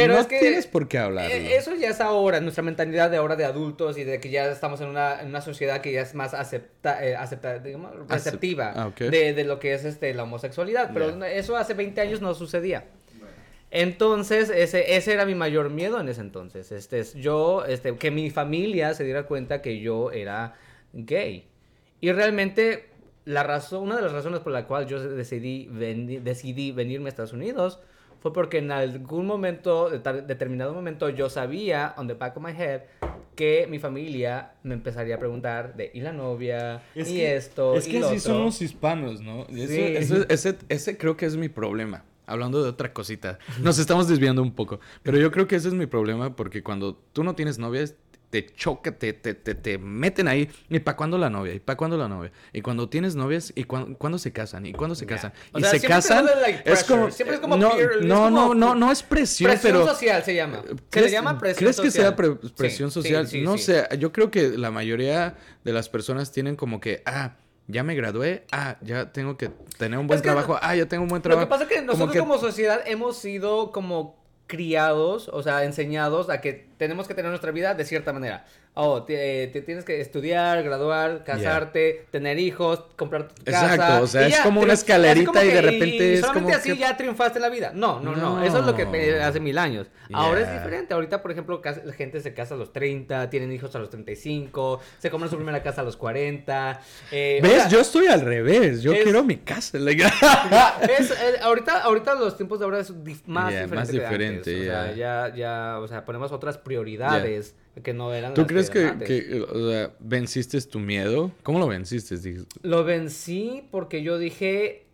Pero no es que tienes por qué hablarlo. Eh, Eso ya es ahora, nuestra mentalidad de ahora de adultos y de que ya estamos en una, en una sociedad que ya es más acepta, eh, acepta- digamos, receptiva ah, ok. de, de lo que es este, la homosexualidad. Pero Ya. eso hace 20 años no sucedía. Entonces, ese, ese era mi mayor miedo en ese entonces. Este, es yo, este, que mi familia se diera cuenta que yo era gay. Y realmente, la razón, una de las razones por la cual yo decidí, veni- decidí venirme a Estados Unidos fue porque en algún momento, determinado momento, yo sabía, on the back of my head, que mi familia me empezaría a preguntar de, ¿y la novia? ¿Y esto? Es ¿y que lo sí otro?". somos hispanos, ¿no? Eso- Sí. eso- ese, ese creo que es mi problema. Hablando de otra cosita. Nos estamos desviando un poco. Pero yo creo que ese es mi problema porque cuando tú no tienes novias, te choca, te, te, te, te meten ahí. ¿Y para cuándo la novia? ¿Y para cuándo la novia? Y cuando tienes novias, ¿y cuándo, cuándo se casan? ¿Y cuándo se casan? Y sea, se casan. es como. Siempre es como no, peer- es no, como no, no, no es presión, Presión pero. social se llama. Se le ¿Crees- llama presión ¿Crees que sea pre- presión sí, social? sí, no sé, yo creo que la mayoría de las personas tienen como que, ah, ya me gradué, ah, ya tengo que tener un buen Es que trabajo, ah, ya tengo un buen Lo trabajo. que pasa es que nosotros que- como sociedad hemos sido como criados, o sea, enseñados a que tenemos que tener nuestra vida de cierta manera. Oh, te, te tienes que estudiar, graduar, casarte, tener hijos, comprar tu casa. Exacto, o sea, y es como una escalerita como y de repente es solamente como así que- ya triunfaste en la vida. No, no, no, eso es lo que hace mil años. Ahora es diferente. Ahorita, por ejemplo, la gente se casa a los 30, tienen hijos a los 35, se compran su primera casa a los 40. eh, o ¿Ves? sea, yo estoy al revés, yo es- quiero mi casa. es, eh, ahorita, ahorita los tiempos de ahora es dif- más Yeah, diferente. más que antes. O sea, ya, ya, o sea, ponemos otras prioridades que no eran ¿Tú las crees que, eran antes. que, o sea, venciste tu miedo? ¿Cómo lo venciste? Lo vencí porque yo dije,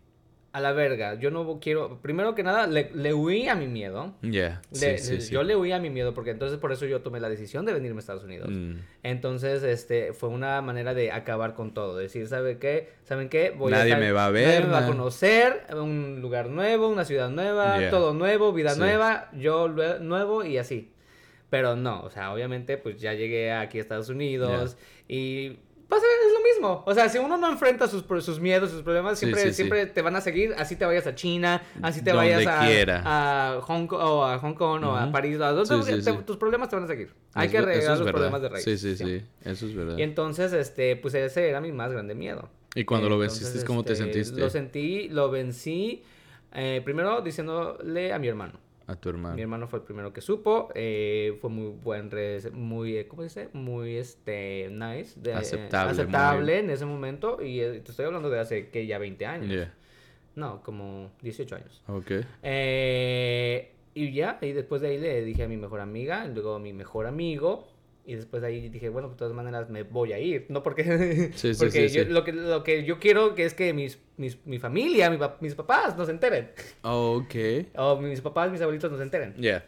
a la verga, yo no quiero... Primero que nada, le, le huí a mi miedo. Ya, Le- sí, sí, sí. Yo le huí a mi miedo porque entonces por eso yo tomé la decisión de venirme a Estados Unidos. Mm. Entonces, este, fue una manera de acabar con todo. Decir, ¿sabe qué? ¿Saben qué? Voy Nadie estar- me va a Nadie ver, me va a conocer. Un lugar nuevo, una ciudad nueva, Yeah. todo nuevo, vida nueva, yo nuevo y así. Pero no, o sea, obviamente, pues ya llegué aquí a Estados Unidos y pasa, es lo mismo. O sea, si uno no enfrenta sus, sus miedos, sus problemas, siempre, sí, sí. siempre te van a seguir. Así te vayas a China, así te Donde vayas a, a Hong Kong o a Hong Kong o a. París. a donde- Sí, sí, te-. Tus problemas te van a seguir. Hay Es que arreglar es los verdad. problemas de raíz. Sí, sí, sí, eso es verdad. Y entonces, este, pues ese era mi más grande miedo. ¿Y cuando lo Entonces, venciste, cómo te este, sentiste? Lo sentí, lo vencí, eh, primero diciéndole a mi hermano. A tu hermano. Mi hermano fue el primero que supo, eh, fue muy buen, res- muy, eh, ¿cómo se dice? Muy, este, nice. de- Aceptable, aceptable en ese momento, y eh, te estoy hablando de hace, que ya 20 años. Yeah, No, como 18 años. ok. Eh, y ya, y después de ahí le dije a mi mejor amiga, luego a mi mejor amigo, y después de ahí dije, bueno, pues, de todas maneras me voy a ir, ¿no? Porque, Sí, sí, porque sí, yo-. Lo, que, lo que yo quiero que es que mis, mis, mi familia, mi mis papás nos enteren, Ok. o mis papás, mis abuelitos nos enteren. Ya,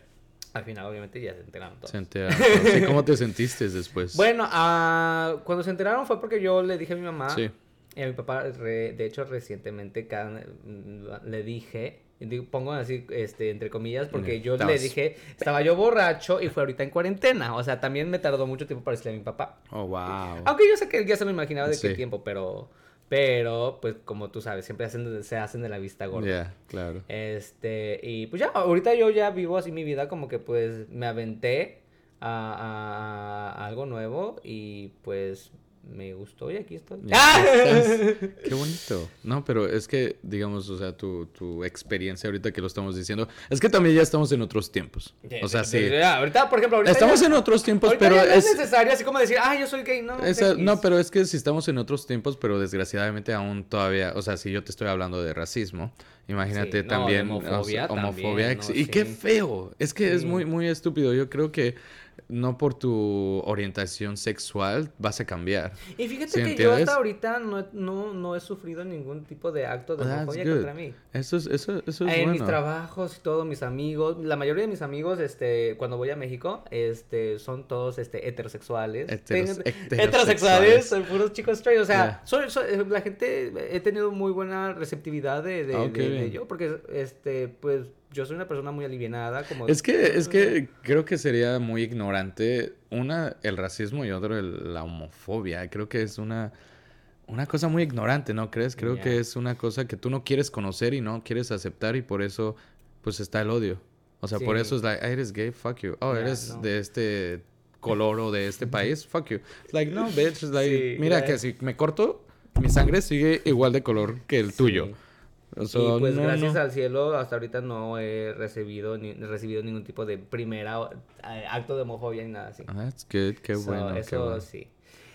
Al final, obviamente, ya se enteraron todos. se enteraron. ¿Cómo te sentiste después? Bueno, ah, cuando se enteraron fue porque yo le dije a mi mamá Sí. y a mi papá, re- de hecho, recientemente le dije, pongo así, este, entre comillas, porque yo le dije, estaba yo borracho y fue ahorita en cuarentena. O sea, también me tardó mucho tiempo para decirle a mi papá. Oh, wow. Aunque yo sé que ya se lo imaginaba de qué Sí. tiempo, pero, pero, pues, como tú sabes, siempre hacen, se hacen de la vista gorda. Ya, claro. Este, y pues ya, ahorita yo ya vivo así mi vida como que pues me aventé a, a- a algo nuevo y pues me gustó y aquí estoy. Estás. Qué bonito. No, pero es que, digamos, o sea, tu, tu experiencia ahorita que lo estamos diciendo, es que también ya estamos en otros tiempos. O sea, sí. Ahorita, por ejemplo, ahorita Estamos ya- en otros tiempos, pero ya no es es... necesario así como decir, ah, yo soy gay, no. esa- X". no, pero es que si estamos en otros tiempos, pero desgraciadamente aún todavía, o sea, si yo te estoy hablando de racismo, imagínate Sí, no, también de o sea, homofobia homofobia también, ex- no, y qué feo. Es que es muy muy estúpido. Yo creo que no por tu orientación sexual vas a cambiar. Y fíjate ¿Sí que yo hasta ahorita no, he- no, no he sufrido ningún tipo de acto de homofobia contra mí. Eso es eso eso es en mis trabajos y todos mis amigos, la mayoría de mis amigos, este, cuando voy a México, este, son todos, este, heterosexuales. Heteros- Ten- heterosexuales. heterosexuales, son puros chicos straight, o sea, soy- soy- la gente, he tenido muy buena receptividad de, de, Ah, qué de- yo, porque, este, pues, yo soy una persona muy alivianada, como... Es que, es que creo que sería muy ignorante, una, el racismo y otro, el- la homofobia. Creo que es una, una cosa muy ignorante, ¿no crees? Creo que es una cosa que tú no quieres conocer y no quieres aceptar y por eso, pues, está el odio. O sea, por eso es like, "Ah, eres gay, fuck you. Oh, eres no. de este color o de este país, fuck you. Like, no, bitch, like, Sí, mira que si me corto, mi sangre sigue igual de color que el tuyo. Sí. O sea, y pues no, gracias no. al cielo hasta ahorita no he recibido ni recibido ningún tipo de primera eh, acto de homofobia ni nada así. Ah, That's good, qué So, bueno, qué eso bueno. sí.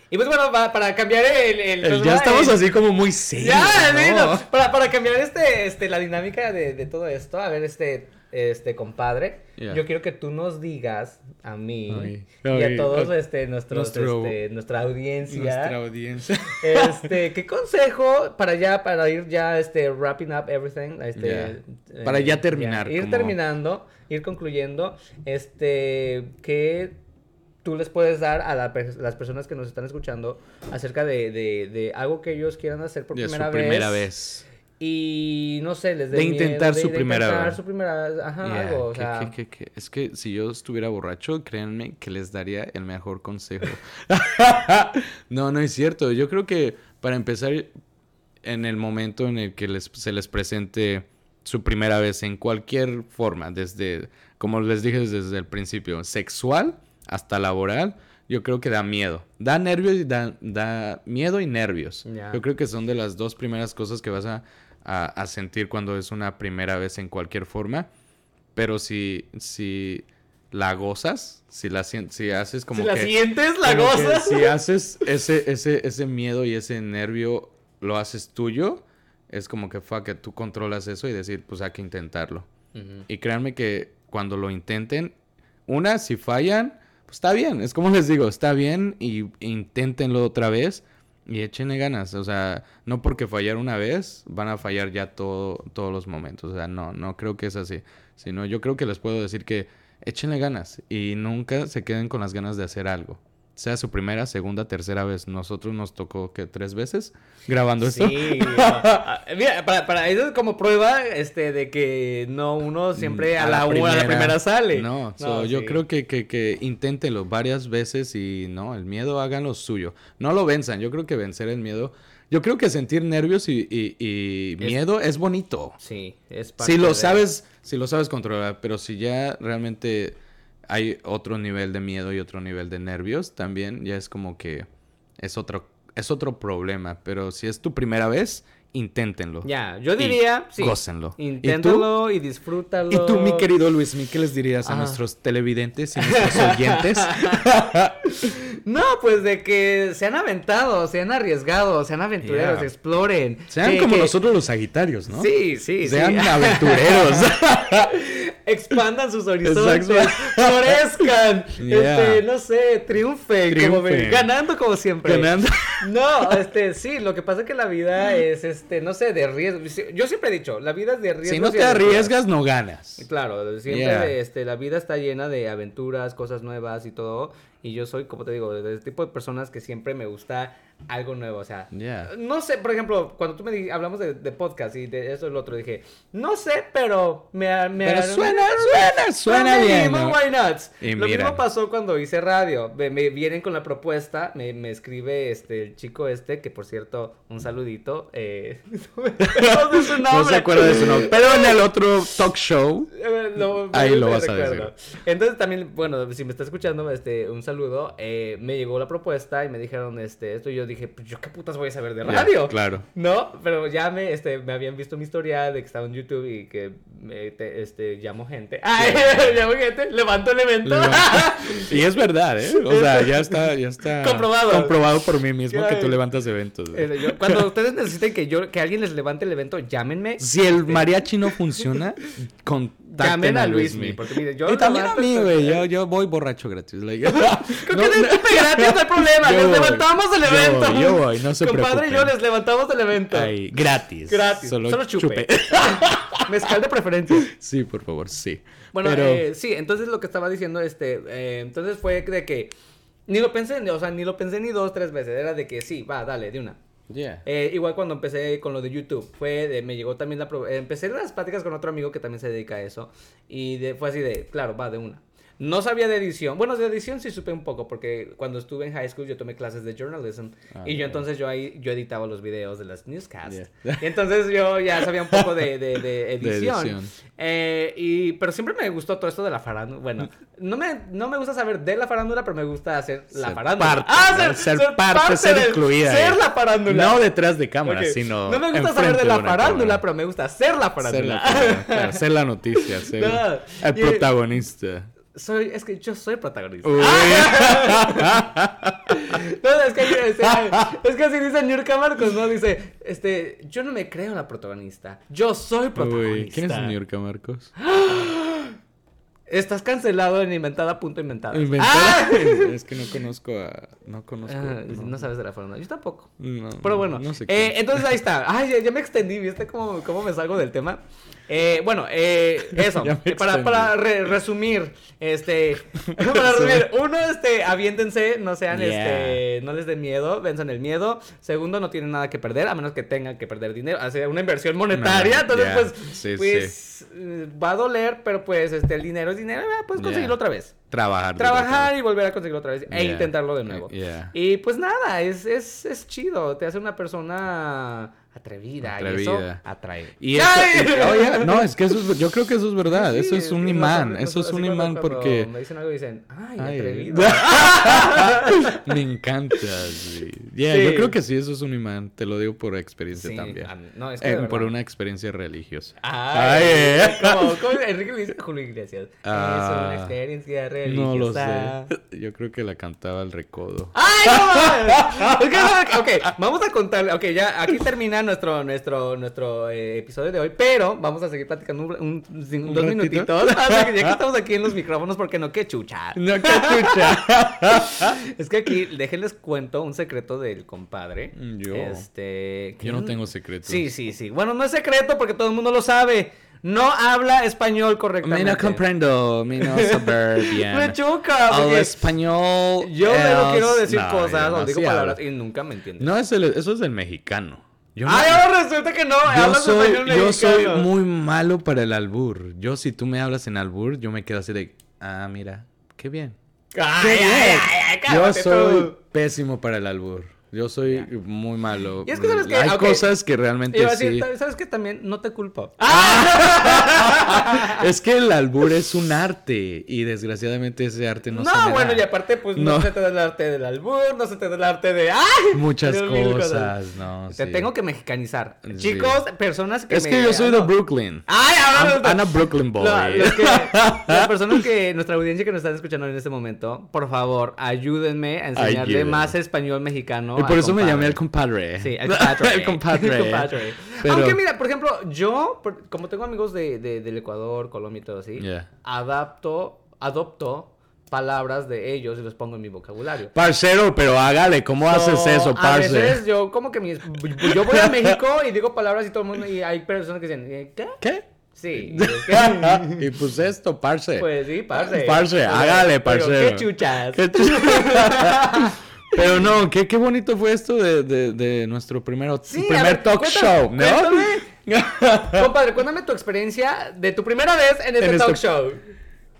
Y pues bueno, pa- para cambiar el... el- El- pues, ya estamos el- así como muy serios. Ya, no, Para, para cambiar este, este, la dinámica de, de todo esto, a ver, este, este, compadre, yo quiero que tú nos digas a mí Ay, y a todos, ay. este, nuestros, Nuestro- este, nuestra audiencia, Nuestra audiencia. este, ¿qué consejo para ya, para ir ya, este, wrapping up everything, este, eh, Para ya terminar, ir como- terminando, ir concluyendo, este, ¿qué tú les puedes dar a la las personas que nos están escuchando acerca de, de, de algo que ellos quieran hacer por primera, su vez? primera vez. Y no sé, les De miedo intentar de- su de primera intentar vez. su primera vez, ajá, Yeah, algo, o que- sea, que- que- que- Es que si yo estuviera borracho, créanme que les daría el mejor consejo. no, no es cierto. Yo creo que para empezar, en el momento en el que les, se les presente su primera vez en cualquier forma, desde, como les dije desde el principio, sexual hasta laboral, yo creo que da miedo. Da nervios y da, da miedo y nervios. Yo creo que son de las dos primeras cosas que vas a, a- a sentir cuando es una primera vez en cualquier forma. Pero si, si la gozas, si la si haces como si la que... sientes, la que gozas. si haces ese, ese, ese miedo y ese nervio, lo haces tuyo, es como que fuck it, tú controlas eso y decir, pues hay que intentarlo. Y créanme que cuando lo intenten, una, si fallan, pues está bien. Es como les digo, está bien y inténtenlo otra vez y échenle ganas. O sea, no porque fallar una vez, van a fallar ya todo, todos los momentos. O sea, no, no creo que es así. Sino yo creo que les puedo decir que échenle ganas y nunca se queden con las ganas de hacer algo. Sea su primera, segunda, tercera vez. Nosotros nos tocó que tres veces grabando esto. Sí, ah, mira, para, para eso es como prueba este de que no uno siempre a, la, una- a la primera sale. No, so, yo sí. creo que, que, que inténtenlo varias veces y no, el miedo hagan lo suyo. No lo venzan, yo creo que vencer el miedo. Yo creo que sentir nervios y, y- y Es- miedo es bonito. Sí, es parte Si lo de- sabes, si lo sabes controlar, pero si ya realmente hay otro nivel de miedo y otro nivel de nervios, también ya es como que es otro, es otro problema. Pero si es tu primera vez, inténtenlo. Ya, yo Y diría, sí. gócenlo. ¿Y? Inténtalo y, disfrútalo. Y tú, mi querido Luis, ¿qué les dirías a nuestros televidentes y nuestros oyentes? No, pues de que sean aventados, sean arriesgados, sean aventureros, Yeah. exploren. Sean Que- como que- nosotros los sagitarios, ¿no? Sí, sí, Sean sí. aventureros. Expandan sus horizontes, Exacto. florezcan, Yeah. este, no sé, triunfen, ganando como siempre. Ganando. No, este, sí, lo que pasa es que la vida es, este, no sé, de riesgo. Yo siempre he dicho, la vida es de riesgos. si no te arriesgas, no ganas. Claro, siempre Yeah. este, la vida está llena de aventuras, cosas nuevas y todo. Y yo soy, como te digo, de ese tipo de personas que siempre me gusta algo nuevo, o sea, Yeah. no sé, por ejemplo, cuando tú me di- hablamos de, de podcast y de eso lo otro, dije, no sé, pero me... me Pero suena, suena, suena bien, mismo, ¿no? why not? Y Lo mira. mismo pasó cuando hice radio. Me, me vienen con la propuesta, me, me escribe este el chico este, que por cierto, un saludito. Eh, no su No se acuerda de su nombre. Pero en el otro talk show. Eh, lo- Ahí lo vas a recuerdo. Entonces también, bueno, si me está escuchando, este, un saludo. eh, me llegó la propuesta y me dijeron este, esto y yo dije, pues yo qué putas voy a saber de radio. claro. No, pero ya me, este, me habían visto mi historial de que estaba en YouTube y que me, te- este, llamo gente. ¡Ay! llamo gente, levanto el evento. Y es verdad, ¿eh? O sea, ya está, ya está Comprobado. comprobado por mí mismo que tú levantas eventos. Eh, yo- cuando ustedes necesiten que yo, que alguien les levante el evento, llámenme. Si el mariachi no funciona, contacten Llamen a a Luis Luismi. Mi, porque mire, yo y también a mí, güey. Yo, yo voy borracho gratis. like. Creo No, que no- chupe gratis, no hay problema. Les voy. levantamos el Yo evento. voy, yo voy, no se Compadre y yo les levantamos el evento. Ay, gratis. Gratis. Solo, chupe. Mezcal de preferencia. Sí, por favor, sí. Bueno, Pero, eh, sí, entonces lo que estaba diciendo, este, eh, entonces fue de que ni lo pensé, o sea, ni lo pensé ni dos, tres veces. Era de que sí, va, dale, de una. Yeah. Eh, igual cuando empecé con lo de YouTube, fue de, me llegó también la... eh, empecé las pláticas con otro amigo que también se dedica a eso. Y de, fue así de, claro, va, de una. No sabía de edición. Bueno, de edición sí supe un poco, porque cuando estuve en high school yo tomé clases de journalism. Ah, y yo entonces yo ahí, yo editaba los videos de las newscasts. Yeah. Y entonces yo ya sabía un poco de, de, de edición. edición. Eh, y, pero siempre me gustó todo esto de la farándula. Bueno, no me, no me gusta saber de la farándula, pero me gusta hacer la Ser farándula. parte, ah, ser, parte, ser incluida. Ser la farándula. No detrás de cámara, sino. No me gusta saber de la farándula, cámara. pero me gusta ser la Ser farándula. la, cámara, claro, ser la noticia, ser No, el y- protagonista. Soy, es que yo soy protagonista. No, es que, es, es que así dice Nurka Marcos, ¿no? Dice, este, yo no me creo la protagonista. Yo soy protagonista. Uy, ¿Quién es Niurka Marcos? Estás cancelado en inventada punto inventada. Inventada. Ah. Es que no conozco a. No conozco. Ah, no. sabes de la farándula. Yo tampoco. No, Pero bueno, No sé eh, entonces ahí está. Ay, ya, ya me extendí, ¿viste cómo, cómo me salgo del tema? Eh, bueno, eh, eso. Eh, para para re- resumir, este, para resumir, uno, este, aviéntense, no sean, Yeah. este, no les den miedo, venzan el miedo. Segundo, no tienen nada que perder, a menos que tengan que perder dinero, hacer una inversión monetaria. No, entonces, yeah. pues, Sí, pues, eh, va a doler, pero pues, este, el dinero es dinero, ah, puedes Yeah. conseguirlo otra vez. Trabajar. Trabajar y volver a conseguirlo otra vez e intentarlo de nuevo. Y pues nada, es, es, es chido, te hace una persona atrevida, y eso atrae. Y eso, ¡Ay! y- oye, no, es que eso es, yo creo que eso es verdad, Sí, eso es un imán, eso es un imán porque Me dicen algo y dicen, ay, Ay. atrevido. me encanta. sí. Yeah, Sí. Yo creo que sí, eso es un imán, te lo digo por experiencia también. a mí- no, es que Eh, por una experiencia religiosa. Ay, Ay, eh. como, como Enrique le dice Julio Iglesias. es Ah, una experiencia religiosa. No lo sé. Yo creo que la cantaba el recodo. ¡Ay, no mames! Es que no, ok, vamos a contarle. Ok, ya aquí termina nuestro, nuestro, nuestro eh, episodio de hoy, pero vamos a seguir platicando un, un- un- ¿Un dos ratito? minutitos. Que ya que estamos aquí en los micrófonos, porque no, qué chucha. No, qué chucha. Es que aquí, déjenles cuento un secreto del compadre. Yo. Este. que Yo no tengo secretos. Sí, sí, sí. Bueno, no es secreto porque todo el mundo lo sabe. No habla español correctamente. Me no comprendo, me no saber bien. Me choca. Porque español. Yo quiero decir no, cosas o no, digo sí palabras y nunca me entiende. No, es el, eso es del mexicano. Yo no- Ay, ahora resulta que no. yo soy, español yo soy muy malo para el albur. Yo, si tú me hablas en albur, yo me quedo así de, ah, mira, qué bien. Ay, ¡Qué ay, bien! ay, Yo soy pésimo para el albur. Yo soy muy malo. Y es que, ¿sabes qué? Hay Ok. cosas que realmente Iba a decir, sí. "¿Sabes- ¿sabes qué? También no te culpo. Es que el albur es un arte y desgraciadamente ese arte no, No, se me bueno, da. y aparte, pues no. No. se te da el arte del albur, no se te da el arte de. ¡Ay! Muchas de cosas, no. Te sí. tengo que mexicanizar. Sí. Chicos, personas que Es me- que yo soy ah, de no. Brooklyn. Ay, ahora I'm, I'm a Brooklyn boy. No, los que- las personas que, nuestra audiencia que nos están escuchando en este momento, por favor, ayúdenme a enseñarle más español mexicano. Y por eso me llamé el compadre. Sí, el compadre. el compadre. El compadre. Pero- Aunque mira, por ejemplo, yo, por- como tengo amigos de, de- del Ecuador, Colombia y todo así, Yeah. adapto, adopto palabras de ellos y los pongo en mi vocabulario. Parcero, pero hágale, ¿cómo haces So, eso, A parce? veces yo como que mi- yo voy a México y digo palabras y todo el mundo y hay personas que dicen, "¿Eh, ¿qué? ¿Qué? Sí. y pues esto, parce. Pues sí, parce. Parce, hágale, parcero. Qué chuchas. Qué chu- Pero no, qué, qué bonito fue esto de, de, de nuestro primero, Sí, primer ver, talk cuéntame, show, ¿no? cuéntame. Compadre, cuéntame tu experiencia de tu primera vez en este En talk este- show.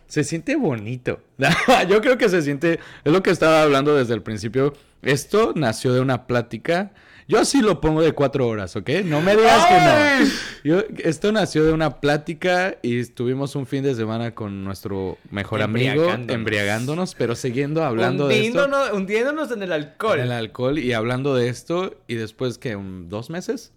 Se siente bonito. Yo creo que se siente, es lo que estaba hablando desde el principio. Esto nació de una plática. Yo así lo pongo de cuatro horas, ¿ok? No me digas que no. Yo, esto nació de una plática y estuvimos un fin de semana con nuestro mejor amigo Embriagándonos. pero siguiendo hablando de esto. hundiéndonos, en el alcohol. En el alcohol y hablando de esto y después que un dos meses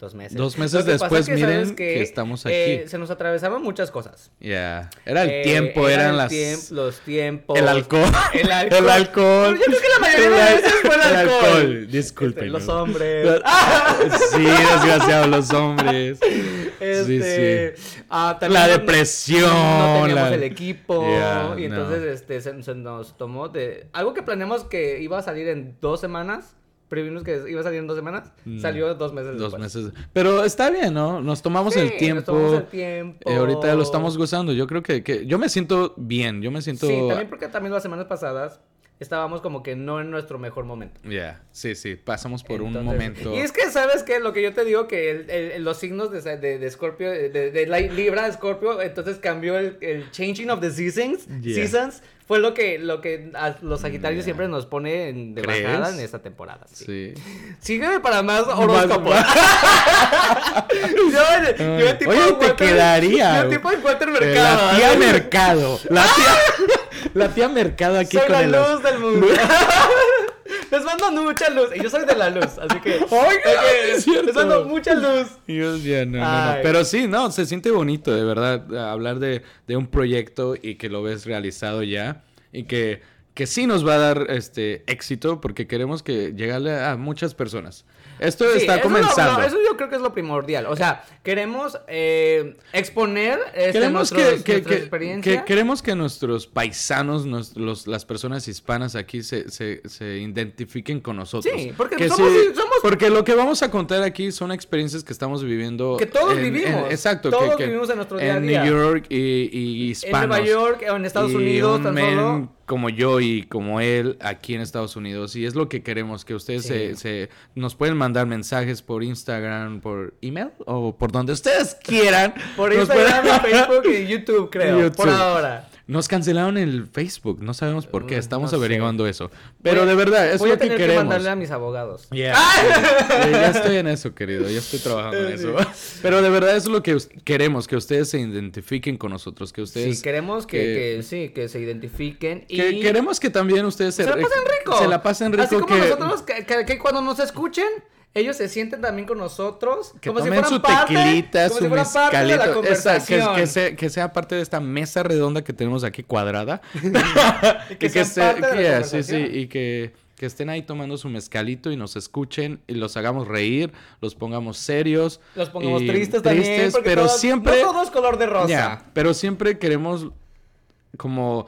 Dos meses. Dos meses que después, es miren ¿sabes que estamos eh, aquí. se nos atravesaban muchas cosas. ya era el Eh, tiempo era eran el las tiemp- los tiempos. el alcohol El alcohol. el alcohol Yo creo que la mayoría de veces fue el alcohol. disculpen Este, los hombres. sí desgraciado los hombres Este, sí, sí. ah, también La no- depresión, No teníamos la- el equipo. Yeah, y no. entonces este, se, se nos tomó de. Algo que planeamos que iba a salir en dos semanas. Previmos que iba a salir en dos semanas. Salió dos meses Mm. dos después. meses pero está bien no nos tomamos Sí, el nos tiempo tomamos el tiempo. Eh, ahorita lo estamos gozando yo creo que, que yo me siento bien yo me siento Sí, también porque también las semanas pasadas estábamos como que no en nuestro mejor momento. ya sí sí pasamos por un Entonces, momento Y es que, ¿sabes qué? Lo que yo te digo, que el- el- los signos de, de, de Scorpio, de, de la Libra de Scorpio, entonces cambió el, el changing of the seasons, Yeah. seasons, fue lo que, lo que a los Sagitarios siempre nos pone en, de ¿Crees? bajada en esta temporada. Sí. sí Sígueme para más horóscopos. yo, yo, Ay, tipo oye, te quedaría. Yo tipo en Walter Eh, Mercado. La tía ¿eh? Mercado. La tía, la tía Mercado aquí Soy con la el. luz del mundo. Les mando mucha luz. Y yo soy de la luz, así que. Cierto. Les mando mucha luz. Dios, ya, no, no, no. Ay. Pero sí, no, se siente bonito, de verdad, hablar de, de un proyecto y que lo ves realizado ya y que, que sí nos va a dar este éxito porque queremos que llegarle a muchas personas. Esto Sí, está eso comenzando. no, eso yo creo que es lo primordial. O sea, queremos eh, exponer este, Queremos nuestros- que, que- nuestra que- experiencia. que- queremos que nuestros paisanos, nos- los- las personas hispanas aquí se, se- se identifiquen con nosotros. Sí, porque Que somos- porque lo que vamos a contar aquí son experiencias que estamos viviendo. Que todos en- en- vivimos. exacto. Todos vivimos en nuestro día a En día. New York y, y en. Nueva York en Estados Y Unidos, un tan solo. Como yo y como él aquí en Estados Unidos. Y es lo que queremos, que ustedes Sí. se, se- nos pueden mandar mensajes por Instagram, por email o por donde ustedes quieran. Por Instagram, pueden- Facebook y YouTube, creo. Por ahora. Nos cancelaron el Facebook, no sabemos por qué, Mm, estamos no sé. averiguando eso. Pero a- de verdad, es Voy lo a que tener que, queremos. mandarle a mis abogados. Yeah. Eh, ya estoy en eso, querido. Ya estoy trabajando en eso. Pero de verdad eso es lo que queremos, que ustedes se identifiquen con nosotros, que ustedes... Sí, queremos que, que- que sí, que se identifiquen. Y que queremos que también ustedes se la re- pasen rico. Se la pasen rico Así como nosotros, que cuando nos escuchen, ellos se sienten también con nosotros. que como tomen si fueran su parte, tequilita, como su si fueran parte de la mezcalito. Esa- que, conversación. que sea, que sea parte de esta mesa redonda que tenemos aquí cuadrada. Y que Y que parte de la sí, sí, conversación. y que, que estén ahí tomando su mezcalito y nos escuchen y los hagamos reír, los pongamos serios. Los pongamos tristes también. tristes, pero todo- siempre... No todo es color de rosa. Ya, pero siempre queremos como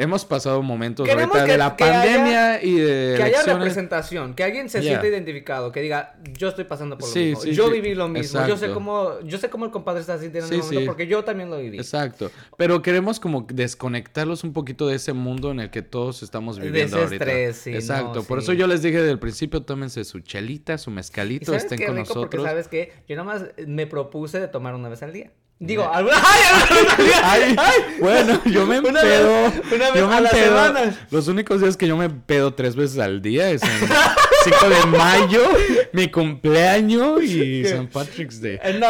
hemos pasado momentos Queremos ahorita que- de la haya- pandemia y de Que haya elecciones. representación, que alguien se Ya. sienta identificado, que diga, yo estoy pasando por lo Sí, mismo, sí, yo sí. viví lo mismo, yo sé cómo, yo sé cómo el compadre está sintiendo en el momento, porque yo también lo viví. Exacto, pero queremos como desconectarlos un poquito de ese mundo en el que todos estamos De viviendo ese ahorita. estrés, sí, Exacto, no, por eso yo les dije del principio, tómense su chelita, su ¿Y mezcalito, sabes estén qué con rico? Porque nosotros. sabes que yo nomás me propuse de tomar una vez al día. Digo, alguna... ¡Ay! día! Ay, bueno, yo me Una empedo. vez- una vez yo me a semana. Los únicos días que yo me pedo tres veces al día es en 5 de mayo, mi cumpleaños y San Patrick's Day. Eh, No,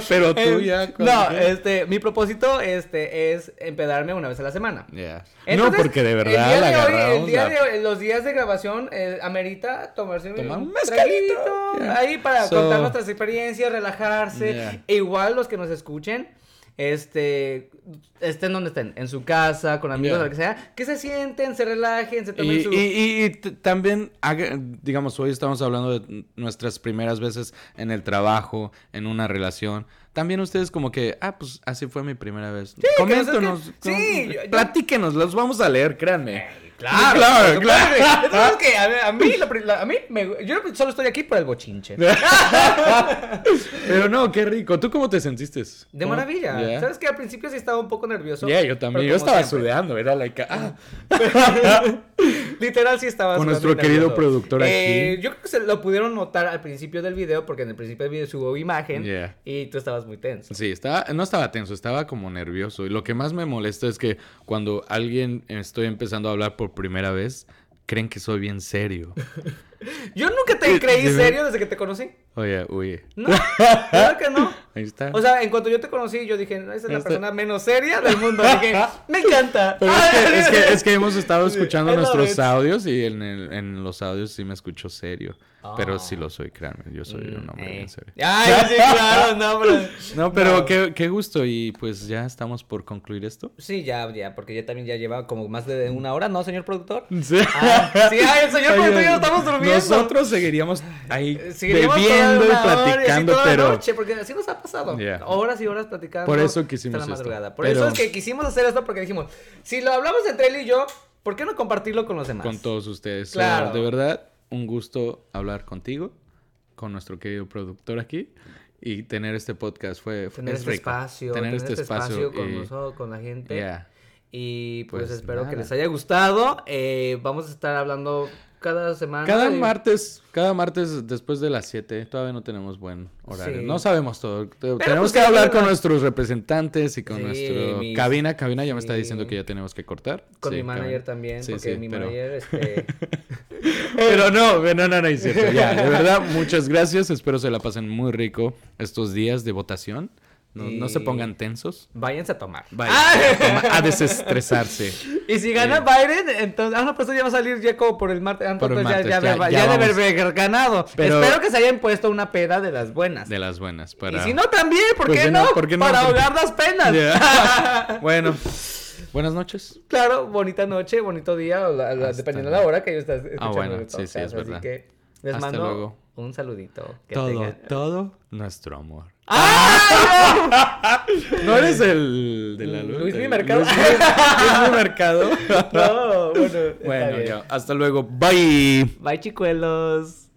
Pero tú ya. No, este, mi propósito este, es empedarme una vez a la semana. Ya. Entonces, no, porque de el verdad día la de hoy, el día la- de hoy, los días de grabación eh, amerita tomarse Tomar un mezcalito, yeah. ahí para So- contar nuestras experiencias, relajarse. Yeah. E igual los que nos escuchen, este, estén donde estén, en su casa, con amigos, Yeah. lo que sea, que se sienten, se relajen, se tomen Y, su... y- y t- también, haga- digamos, hoy estamos hablando de nuestras primeras veces en el trabajo, en una relación. También ustedes como que, ah, pues así fue mi primera vez. nos Coméntenos. sí, yo- yo- platíquenos, los vamos a leer, créanme. Claro, claro, claro. que a, mí- a mí, la pri- la- a mí me- yo solo estoy aquí por el bochinche. Pero no, qué rico. ¿Tú cómo te sentiste? De ¿Cómo? maravilla. ¿Sabes que Al principio sí estaba un poco nervioso. Ya, yo también. Yo estaba siempre. sudando, era like, ah. Literal sí estabas Con nuestro querido nervioso. productor Eh, aquí. Yo creo que se lo pudieron notar al principio del video, porque en el principio del video subo imagen Yeah. y tú estabas muy tenso. Sí, estaba, no estaba tenso, estaba como nervioso. Y lo que más me molesta es que cuando alguien estoy empezando a hablar por primera vez, creen que soy bien serio. Yo nunca te creí serio desde que te conocí. Oye, uy. No, claro que no. Ahí está. O sea, en cuanto yo te conocí, yo dije, esa es la persona menos seria del mundo. Dije, me encanta. Pero es que, es, que, es que hemos estado escuchando nuestros audios y en, el- en los audios sí me escucho serio. Pero Ah. sí lo soy, créanme. Yo soy un hombre Eh. bien serio. Ay, sí, claro, no, pero... No, pero No. Qué, qué gusto. Y pues ya estamos por concluir esto. Sí, ya, ya, porque ya también ya lleva como más de una hora, ¿no, señor productor? Sí. Ah, sí, ay, el señor productor ya lo estamos durmiendo. Nosotros seguiríamos ahí Eh, seguiríamos bebiendo y platicando, toda pero noche, porque así nos ha pasado. Yeah. Horas y horas platicando. Por eso quisimos hasta la esto. madrugada. Por Pero- eso es que quisimos hacer esto porque dijimos, si lo hablamos entre él y yo, ¿por qué no compartirlo con los demás? con todos ustedes. Claro. de verdad, un gusto hablar contigo, con nuestro querido productor aquí. Y tener este podcast fue, fue Tener es este rico. espacio, tener este espacio, con y- nosotros, con la gente. Yeah. Y pues, Pues espero que les haya gustado. Eh, vamos a estar hablando cada semana. Cada martes, cada martes después de las 7, todavía no tenemos buen horario. Sí. No sabemos todo. Te- pues, tenemos que hablar con nuestros representantes y con Sí, nuestro cabina. Cabina ya me está diciendo que ya tenemos que cortar. Con Sí, mi manager cabina. también, porque mi pero- manager, este... Pero no, no, no, no, es cierto. Ya, de verdad, muchas gracias. Espero se la pasen muy rico estos días de votación. No, no se pongan tensos. Váyanse a tomar. ¡Ah! a desestresarse. Y si gana Sí. Biden, entonces. Ah, no, pues ya va a salir ya como por el martes. Ah, Por el ya, martes, ya, ya- ya, ya debe vamos. haber ganado. Pero- Espero que se hayan puesto una peda de las buenas. De las buenas. Para... Y si no, también, ¿por ¿Por qué no? no? ¿Por qué no? Para Porque- ahogar las penas. Bueno, buenas noches. claro, bonita noche, bonito día, o la- la- dependiendo de la hora que yo estés escuchando bueno, el sí, sí, es verdad. Así que les Hasta mando luego. un saludito. Que todo, tengan- todo nuestro amor. ¡Ah! ¿No eres el de la luz? Luis Mi Mercado. Luis Mi- Mercado. No, bueno. bueno, ya. Hasta luego. Bye. Bye, chicuelos.